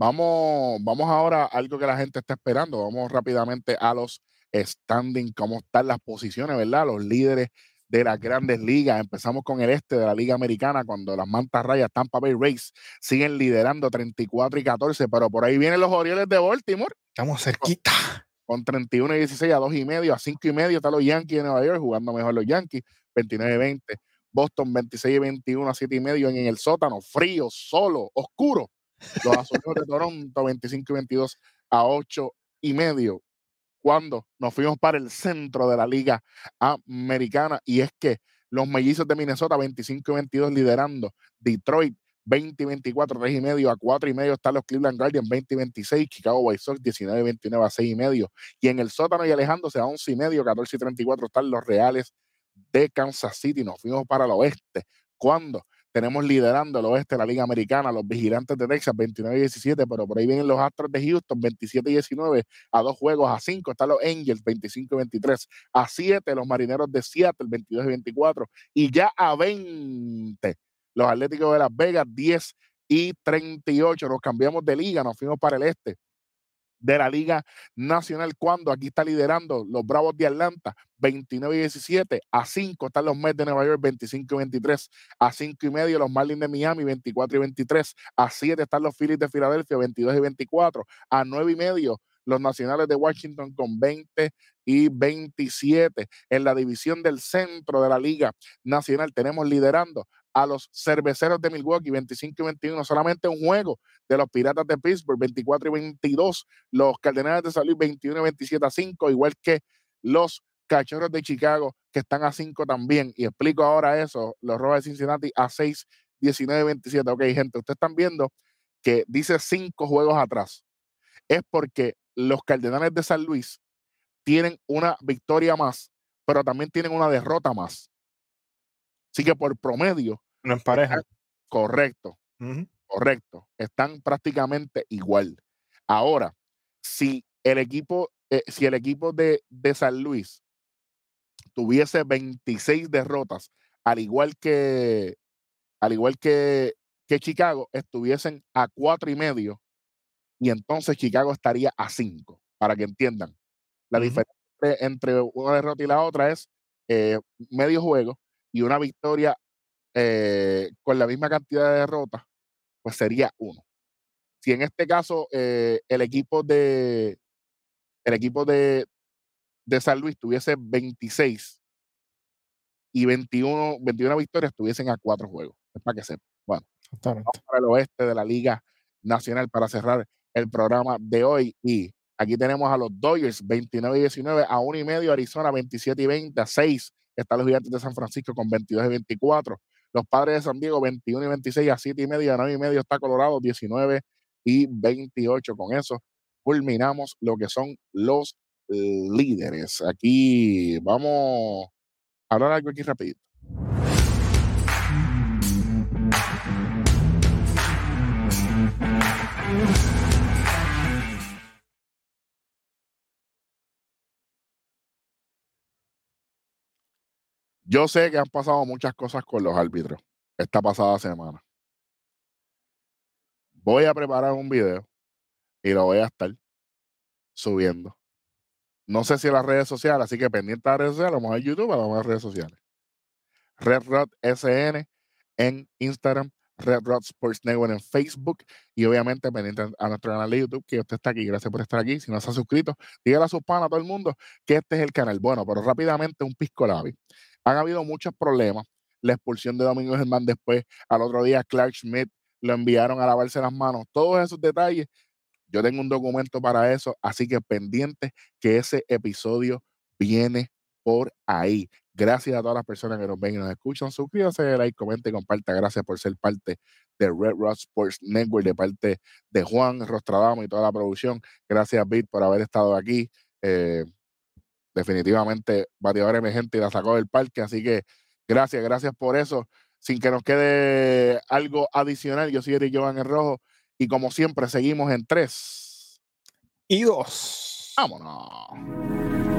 vamos, vamos ahora a algo que la gente está esperando. Vamos rápidamente a los standing, cómo están las posiciones, ¿verdad? Los líderes de las grandes ligas. Empezamos con el este de la Liga Americana, cuando las mantas rayas Tampa Bay Rays siguen liderando 34 y 14, pero por ahí vienen los Orioles de Baltimore Estamos cerquita. con 31 y 16 a 2 y medio, a 5 y medio están los Yankees de Nueva York jugando mejor los Yankees, 29 y 20. Boston 26 y 21 a 7 y medio en el sótano, frío, solo, oscuro. Los Azulejos de Toronto 25 y 22 a 8 y medio. Cuando nos fuimos para el centro de la liga americana y es que los mellizos de Minnesota 25 y 22 liderando, Detroit 20 y 24, 3 y medio a 4 y medio están los Cleveland Guardians 20 y 26, Chicago White Sox 19 y 29 a 6 y medio. Y en el sótano y alejándose a 11 y medio, 14 y 34 están los Reales de Kansas City. Nos fuimos para el oeste. Cuando tenemos liderando el oeste la Liga Americana, los Vigilantes de Texas 29 y 17, pero por ahí vienen los Astros de Houston 27 y 19, a dos juegos a 5 están los Angels 25 y 23, a 7 los Marineros de Seattle 22 y 24, y ya a 20 los Atléticos de Las Vegas 10 y 38. Nos cambiamos de liga, nos fuimos para el este de la Liga Nacional cuando aquí está liderando los Bravos de Atlanta 29 y 17 a 5 están los Mets de Nueva York 25 y 23 a 5 y medio los Marlins de Miami 24 y 23 a 7 están los Phillies de Filadelfia 22 y 24 a 9 y medio los Nacionales de Washington con 20 y 27 en la división del centro de la Liga Nacional tenemos liderando a los cerveceros de Milwaukee 25 y 21 solamente un juego de los Piratas de Pittsburgh 24 y 22 los Cardenales de San Luis 21 y 27 a 5 igual que los Cachorros de Chicago que están a 5 también. Y explico ahora eso los Rojos de Cincinnati a 6 19 y 27 ok gente ustedes están viendo que dice 5 juegos atrás. Es porque los Cardenales de San Luis tienen una victoria más pero también tienen una derrota más así que por promedio No en pareja. correcto. Correcto, están prácticamente igual. Ahora, si el equipo, eh, si el equipo de, de San Luis tuviese 26 derrotas, al igual que, al igual que, que Chicago, estuviesen a cuatro y medio, y entonces Chicago estaría a cinco, para que entiendan. La diferencia entre, entre una derrota y la otra es eh, medio juego y una victoria eh, con la misma cantidad de derrotas, pues sería uno. Si en este caso eh, el equipo de el equipo de, de San Luis tuviese 26 y 21, 21 victorias, estuviesen a cuatro juegos. Es para que sepan. Bueno, vamos para el oeste de la Liga Nacional para cerrar el programa de hoy. Y aquí tenemos a los Dodgers 29 y 19 a 1 y medio, Arizona 27 y 20 a 6. Están los Gigantes de San Francisco con 22 y 24. Los Padres de San Diego 21 y 26 a 7 y medio, a 9 y medio está Colorado 19 y 28. Con eso culminamos lo que son los líderes. Aquí vamos a hablar algo aquí rapidito. Yo sé que han pasado muchas cosas con los árbitros esta pasada semana. Voy a preparar un video y lo voy a estar subiendo. No sé si las redes sociales, así que pendiente de las redes sociales, vamos a YouTube, vamos a las redes sociales. Red Rod SN en Instagram, Red Rod Sports Network en Facebook y obviamente pendiente a nuestro canal de YouTube, que usted está aquí. Gracias por estar aquí. Si no se ha suscrito, dígale a sus panas, a todo el mundo, que este es el canal. Bueno, pero rápidamente un pisco labi. Han habido muchos problemas. La expulsión de Domingo Germán después, al otro día Clark Schmidt lo enviaron a lavarse las manos. Todos esos detalles, yo tengo un documento para eso, así que pendiente que ese episodio viene por ahí. Gracias a todas las personas que nos ven y nos escuchan. Suscríbanse, like, comente y comparta. Gracias por ser parte de Red Rock Sports Network, de parte de Juan Rostradamo y toda la producción. Gracias, Bit, por haber estado aquí. Eh, definitivamente, bateador emergente y la sacó del parque. Así que gracias, gracias por eso. Sin que nos quede algo adicional, yo soy Eric Jovan el Rojo. Y como siempre, seguimos en tres y dos. Vámonos.